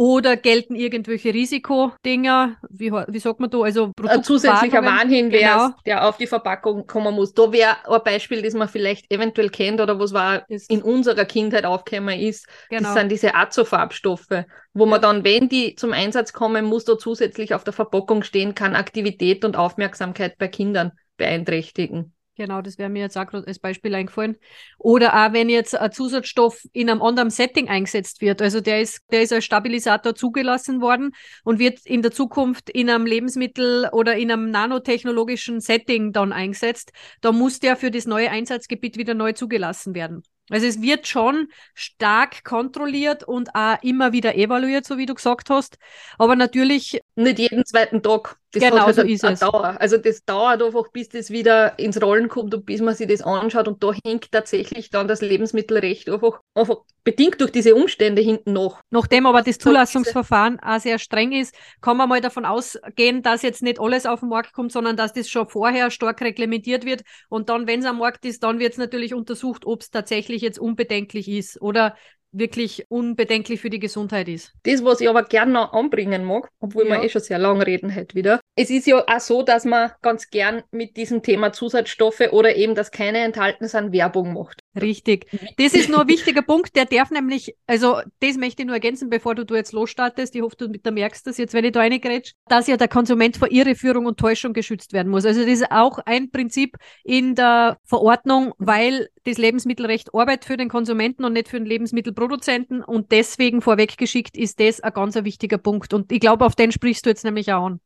Oder gelten irgendwelche Risikodinger? Wie, wie sagt man da? Also Ein zusätzlicher Warnhinweis, genau. der auf die Verpackung kommen muss. Da wäre ein Beispiel, das man vielleicht eventuell kennt oder was war in unserer Kindheit aufgekommen ist. Genau. Das sind diese Azofarbstoffe, wo man dann, wenn die zum Einsatz kommen, muss da zusätzlich auf der Verpackung stehen, kann Aktivität und Aufmerksamkeit bei Kindern beeinträchtigen. Genau, das wäre mir jetzt auch als Beispiel eingefallen. Oder auch wenn jetzt ein Zusatzstoff in einem anderen Setting eingesetzt wird. Also der ist, der ist als Stabilisator zugelassen worden und wird in der Zukunft in einem Lebensmittel oder in einem nanotechnologischen Setting dann eingesetzt. Da muss der für das neue Einsatzgebiet wieder neu zugelassen werden. Also es wird schon stark kontrolliert und auch immer wieder evaluiert, so wie du gesagt hast. Aber natürlich. Nicht jeden zweiten Tag. Das genau, halt so ist es. Dauer. Also das dauert einfach, bis das wieder ins Rollen kommt und bis man sich das anschaut. Und da hängt tatsächlich dann das Lebensmittelrecht einfach, einfach bedingt durch diese Umstände hinten noch. Nachdem aber das Zulassungsverfahren auch sehr streng ist, kann man mal davon ausgehen, dass jetzt nicht alles auf den Markt kommt, sondern dass das schon vorher stark reglementiert wird. Und dann, wenn es am Markt ist, dann wird es natürlich untersucht, ob es tatsächlich jetzt unbedenklich ist oder wirklich unbedenklich für die Gesundheit ist. Das, was ich aber gerne noch anbringen mag, obwohl ja. wir eh schon sehr lange reden heute wieder. Es ist ja auch so, dass man ganz gern mit diesem Thema Zusatzstoffe oder eben, dass keine enthalten sind, Werbung macht. Richtig. Das ist nur ein wichtiger Punkt. Der darf nämlich, also das möchte ich nur ergänzen, bevor du, du jetzt losstartest. Ich hoffe, du, du merkst das jetzt, wenn ich da reingrätsch, dass ja der Konsument vor Irreführung und Täuschung geschützt werden muss. Also das ist auch ein Prinzip in der Verordnung, weil das Lebensmittelrecht arbeitet für den Konsumenten und nicht für den Lebensmittelproduzenten. Und deswegen vorweggeschickt ist das ein ganz wichtiger Punkt. Und ich glaube, auf den sprichst du jetzt nämlich auch an.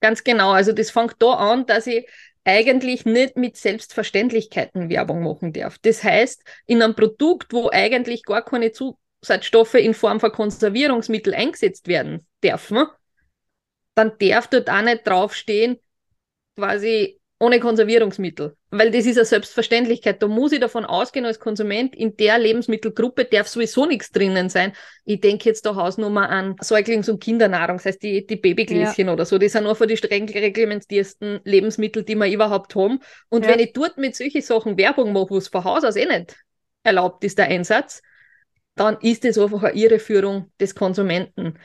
Ganz genau. Also das fängt da an, dass ich eigentlich nicht mit Selbstverständlichkeiten Werbung machen darf. Das heißt, in einem Produkt, wo eigentlich gar keine Zusatzstoffe in Form von Konservierungsmittel eingesetzt werden dürfen, dann darf dort auch nicht draufstehen, quasi ohne Konservierungsmittel. Weil das ist eine Selbstverständlichkeit. Da muss ich davon ausgehen, als Konsument, in der Lebensmittelgruppe darf sowieso nichts drinnen sein. Ich denke jetzt da Hausnummer an Säuglings- und Kindernahrung, das heißt die, die Babygläschen ja. oder so. Die sind nur für die streng reglementiersten Lebensmittel, die wir überhaupt haben. Und ja. wenn ich dort mit solchen Sachen Werbung mache, wo es von Haus aus eh nicht erlaubt ist, der Einsatz, dann ist das einfach eine Irreführung des Konsumenten.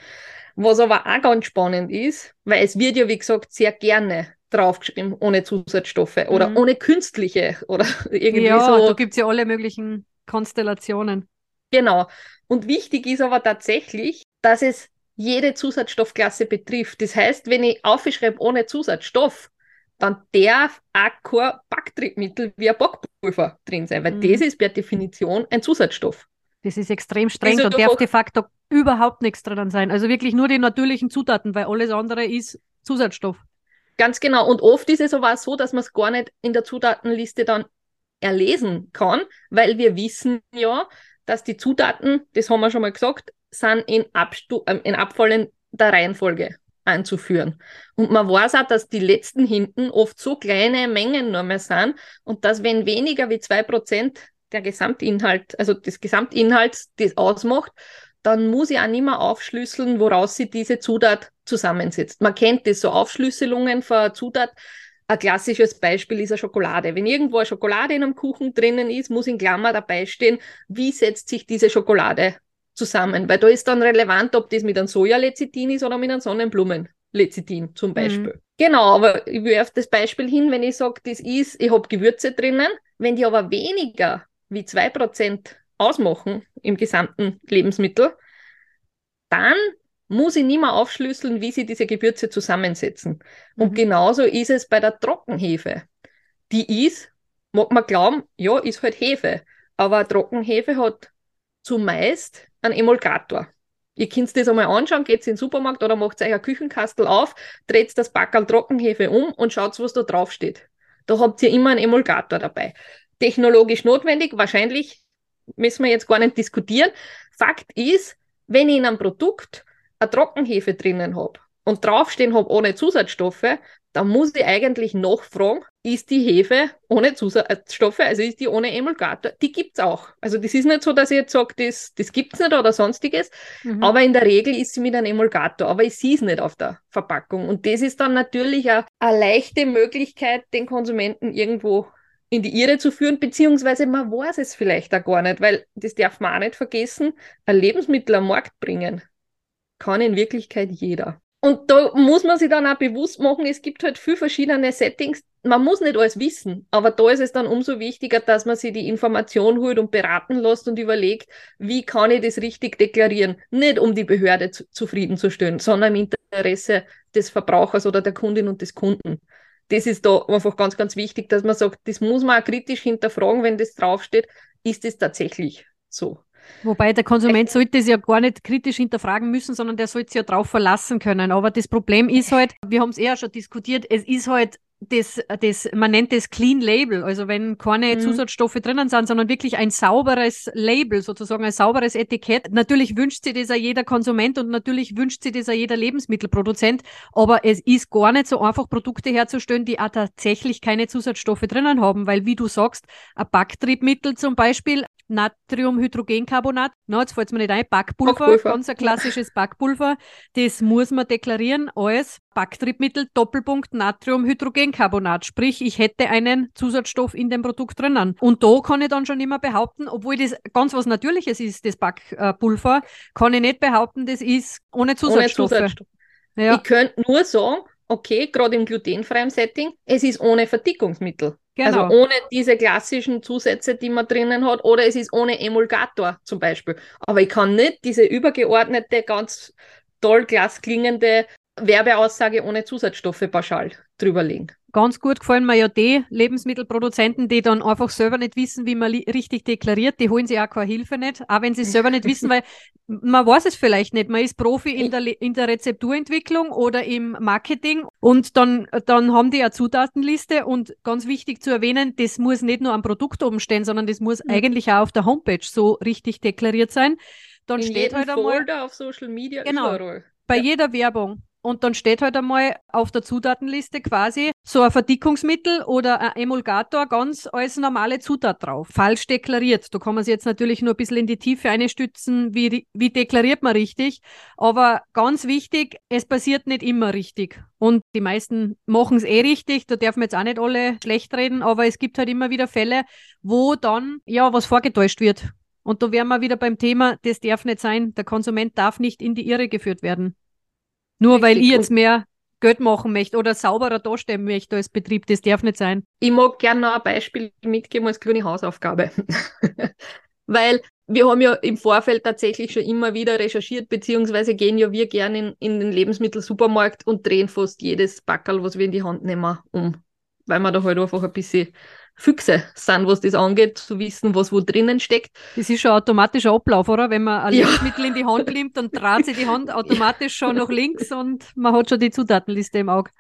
Was aber auch ganz spannend ist, weil es wird ja, wie gesagt, sehr gerne draufgeschrieben, ohne Zusatzstoffe oder mhm. ohne künstliche oder irgendwie ja, so. da gibt es ja alle möglichen Konstellationen. Genau. Und wichtig ist aber tatsächlich, dass es jede Zusatzstoffklasse betrifft. Das heißt, wenn ich aufschreibe ohne Zusatzstoff, dann darf auch kein Backtriebmittel wie ein Backpulver drin sein, weil mhm. das ist per Definition ein Zusatzstoff. Das ist extrem streng und darf de facto überhaupt nichts dran sein. Also wirklich nur die natürlichen Zutaten, weil alles andere ist Zusatzstoff. Ganz genau. Und oft ist es aber so, dass man es gar nicht in der Zutatenliste dann erlesen kann, weil wir wissen ja, dass die Zutaten, das haben wir schon mal gesagt, sind in, Abstu äh, in abfallender Reihenfolge einzuführen. Und man weiß auch, dass die letzten hinten oft so kleine Mengen nur mehr sind und dass wenn weniger wie zwei Prozent der Gesamtinhalt, also des Gesamtinhalts das ausmacht, dann muss ich auch nicht mehr aufschlüsseln, woraus sie diese Zutat zusammensetzt. Man kennt das so Aufschlüsselungen von Zutat. Ein klassisches Beispiel ist eine Schokolade. Wenn irgendwo eine Schokolade in einem Kuchen drinnen ist, muss in Klammer dabei stehen, wie setzt sich diese Schokolade zusammen. Weil da ist dann relevant, ob das mit einem Sojalecithin ist oder mit einem Sonnenblumenlecithin zum mhm. Beispiel. Mhm. Genau, aber ich werfe das Beispiel hin, wenn ich sage, das ist, ich habe Gewürze drinnen. Wenn die aber weniger wie 2% ausmachen im gesamten Lebensmittel, dann muss ich nicht mehr aufschlüsseln, wie sie diese Gewürze zusammensetzen. Und mhm. genauso ist es bei der Trockenhefe. Die ist, mag man glauben, ja, ist halt Hefe. Aber Trockenhefe hat zumeist einen Emulgator. Ihr könnt das einmal anschauen, geht in den Supermarkt oder macht euch ein Küchenkastel auf, dreht das Backerl Trockenhefe um und schaut, was da drauf steht. Da habt ihr immer einen Emulgator dabei. Technologisch notwendig, wahrscheinlich müssen wir jetzt gar nicht diskutieren. Fakt ist, wenn ich in einem Produkt eine Trockenhefe drinnen habe und draufstehen habe ohne Zusatzstoffe, dann muss ich eigentlich nachfragen, ist die Hefe ohne Zusatzstoffe, also ist die ohne Emulgator? Die gibt es auch. Also das ist nicht so, dass ich jetzt sage, das, das es nicht oder sonstiges, mhm. aber in der Regel ist sie mit einem Emulgator, aber ich sehe es nicht auf der Verpackung. Und das ist dann natürlich eine, eine leichte Möglichkeit, den Konsumenten irgendwo in die Irre zu führen, beziehungsweise man weiß es vielleicht auch gar nicht, weil das darf man auch nicht vergessen, ein Lebensmittel am Markt bringen kann in Wirklichkeit jeder. Und da muss man sich dann auch bewusst machen, es gibt halt viele verschiedene Settings. Man muss nicht alles wissen, aber da ist es dann umso wichtiger, dass man sich die Information holt und beraten lässt und überlegt, wie kann ich das richtig deklarieren? Nicht um die Behörde zu, zufriedenzustellen, sondern im Interesse des Verbrauchers oder der Kundin und des Kunden. Das ist da einfach ganz, ganz wichtig, dass man sagt, das muss man auch kritisch hinterfragen, wenn das draufsteht, ist es tatsächlich so? Wobei der Konsument sollte es ja gar nicht kritisch hinterfragen müssen, sondern der sollte sich ja darauf verlassen können. Aber das Problem ist halt, wir haben es eher schon diskutiert, es ist halt das, das, man nennt das Clean Label, also wenn keine mhm. Zusatzstoffe drinnen sind, sondern wirklich ein sauberes Label, sozusagen ein sauberes Etikett. Natürlich wünscht sich das auch jeder Konsument und natürlich wünscht sich das auch jeder Lebensmittelproduzent, aber es ist gar nicht so einfach, Produkte herzustellen, die auch tatsächlich keine Zusatzstoffe drinnen haben, weil wie du sagst, ein Backtriebmittel zum Beispiel Natriumhydrogencarbonat, na, jetzt fällt es mir nicht ein, Backpulver, Backpulver, ganz ein klassisches Backpulver, das muss man deklarieren als Backtriebmittel Doppelpunkt Natriumhydrogencarbonat. Sprich, ich hätte einen Zusatzstoff in dem Produkt drinnen. Und da kann ich dann schon immer behaupten, obwohl das ganz was Natürliches ist, das Backpulver, kann ich nicht behaupten, das ist ohne Zusatzstoffe. Ohne Zusatzstoff. Ja. Ich könnte nur sagen, okay, gerade im glutenfreien Setting, es ist ohne Verdickungsmittel. Also genau. Also ohne diese klassischen Zusätze, die man drinnen hat, oder es ist ohne Emulgator zum Beispiel. Aber ich kann nicht diese übergeordnete, ganz toll klingende Werbeaussage ohne Zusatzstoffe pauschal drüberlegen. Ganz gut gefallen mir ja die Lebensmittelproduzenten, die dann einfach selber nicht wissen, wie man richtig deklariert. Die holen sich auch keine Hilfe nicht, auch wenn sie es selber nicht wissen, weil man weiß es vielleicht nicht. Man ist Profi in der, in der Rezepturentwicklung oder im Marketing und dann, dann haben die eine Zutatenliste und ganz wichtig zu erwähnen, das muss nicht nur am Produkt oben stehen, sondern das muss mhm. eigentlich auch auf der Homepage so richtig deklariert sein. Dann in steht halt einmal. Folder auf Social Media genau, überall. Bei ja. jeder Werbung. Und dann steht halt einmal auf der Zutatenliste quasi so ein Verdickungsmittel oder ein Emulgator ganz als normale Zutat drauf. Falsch deklariert. Da kann man sich jetzt natürlich nur ein bisschen in die Tiefe einstützen, wie, wie deklariert man richtig. Aber ganz wichtig, es passiert nicht immer richtig. Und die meisten machen es eh richtig. Da dürfen wir jetzt auch nicht alle schlecht reden, aber es gibt halt immer wieder Fälle, wo dann ja was vorgetäuscht wird. Und da wären wir wieder beim Thema, das darf nicht sein. Der Konsument darf nicht in die Irre geführt werden. Nur Richtig. weil ich jetzt mehr Geld machen möchte oder sauberer darstellen möchte als Betrieb, das darf nicht sein. Ich mag gerne noch ein Beispiel mitgeben als kleine Hausaufgabe. weil wir haben ja im Vorfeld tatsächlich schon immer wieder recherchiert, beziehungsweise gehen ja wir gerne in, in den Lebensmittelsupermarkt und drehen fast jedes Backerl, was wir in die Hand nehmen, um. Weil wir da halt einfach ein bisschen Füchse sind, was das angeht, zu wissen, was wo drinnen steckt. Das ist schon ein automatischer Ablauf, oder? Wenn man ein ja. Lebensmittel in die Hand nimmt, dann dreht sich die Hand automatisch schon nach links und man hat schon die Zutatenliste im Auge.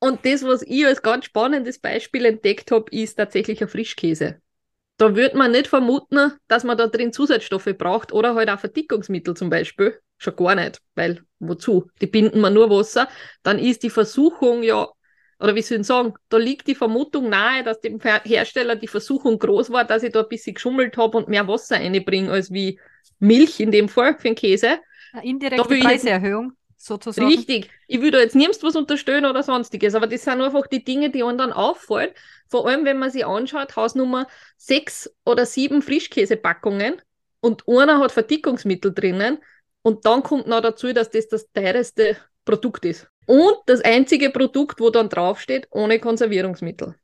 Und das, was ich als ganz spannendes Beispiel entdeckt habe, ist tatsächlich ein Frischkäse. Da würde man nicht vermuten, dass man da drin Zusatzstoffe braucht oder halt auch Verdickungsmittel zum Beispiel. Schon gar nicht, weil wozu? Die binden man nur Wasser. Dann ist die Versuchung ja, oder wie soll ich sagen, da liegt die Vermutung nahe, dass dem Hersteller die Versuchung groß war, dass ich da ein bisschen geschummelt habe und mehr Wasser reinbringe als wie Milch in dem Fall für den Käse. Eine indirekte Preiserhöhung sozusagen. Richtig. Ich will da jetzt niemals was unterstellen oder sonstiges, aber das sind einfach die Dinge, die anderen auffallen. Vor allem, wenn man sich anschaut, Hausnummer sechs oder sieben Frischkäsepackungen und einer hat Verdickungsmittel drinnen und dann kommt noch dazu, dass das das teuerste Produkt ist. Und das einzige Produkt, wo dann draufsteht, ohne Konservierungsmittel.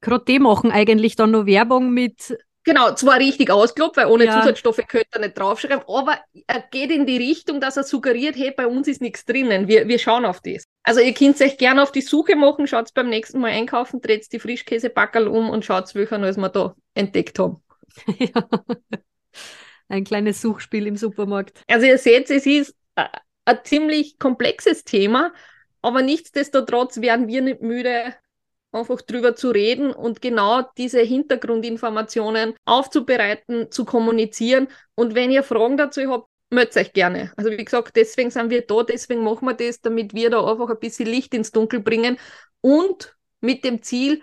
Gerade die machen eigentlich dann nur Werbung mit Genau, zwar richtig ausgelobt, weil ohne ja. Zusatzstoffe könnte er nicht draufschreiben, aber er geht in die Richtung, dass er suggeriert, hey, bei uns ist nichts drinnen, wir, wir schauen auf das. Also ihr könnt euch gerne auf die Suche machen, schaut beim nächsten Mal einkaufen, dreht die Frischkäsebackerl um und schaut, welchen als wir da entdeckt haben. Ja. Ein kleines Suchspiel im Supermarkt. Also ihr seht, es ist ein ziemlich komplexes Thema, aber nichtsdestotrotz werden wir nicht müde, einfach drüber zu reden und genau diese Hintergrundinformationen aufzubereiten, zu kommunizieren. Und wenn ihr Fragen dazu habt, meldet euch gerne. Also wie gesagt, deswegen sind wir da, deswegen machen wir das, damit wir da einfach ein bisschen Licht ins Dunkel bringen und mit dem Ziel,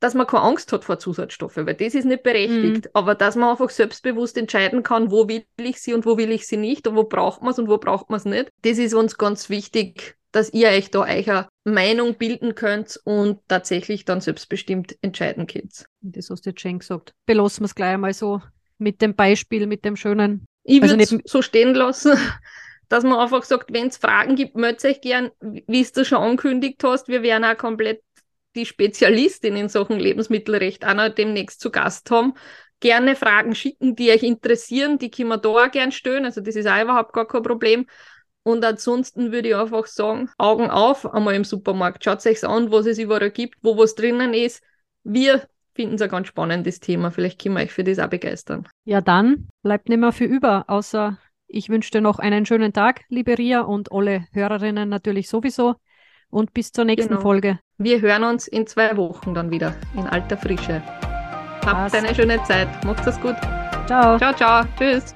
dass man keine Angst hat vor Zusatzstoffen, weil das ist nicht berechtigt, mhm. aber dass man einfach selbstbewusst entscheiden kann, wo will ich sie und wo will ich sie nicht und wo braucht man es und wo braucht man es nicht. Das ist uns ganz wichtig, dass ihr euch da eure Meinung bilden könnt und tatsächlich dann selbstbestimmt entscheiden könnt. Das hast du jetzt schön gesagt. Belassen wir es gleich einmal so mit dem Beispiel, mit dem schönen. Ich also würde es so stehen lassen, dass man einfach sagt, wenn es Fragen gibt, meldet euch gern, wie du schon angekündigt hast. Wir werden auch komplett die Spezialistin in Sachen Lebensmittelrecht auch noch demnächst zu Gast haben. Gerne Fragen schicken, die euch interessieren, die können wir da auch gern stellen. Also das ist auch überhaupt gar kein Problem. Und ansonsten würde ich einfach sagen, Augen auf einmal im Supermarkt. Schaut euch an, was es überall gibt, wo was drinnen ist. Wir finden es ein ganz spannendes Thema. Vielleicht können wir euch für das auch begeistern. Ja, dann bleibt nicht mehr viel über, außer ich wünsche dir noch einen schönen Tag, liebe Ria, und alle Hörerinnen natürlich sowieso. Und bis zur nächsten genau. Folge. Wir hören uns in zwei Wochen dann wieder in alter Frische. Habt eine schöne Zeit. Macht's es gut. Ciao. Ciao, ciao. Tschüss.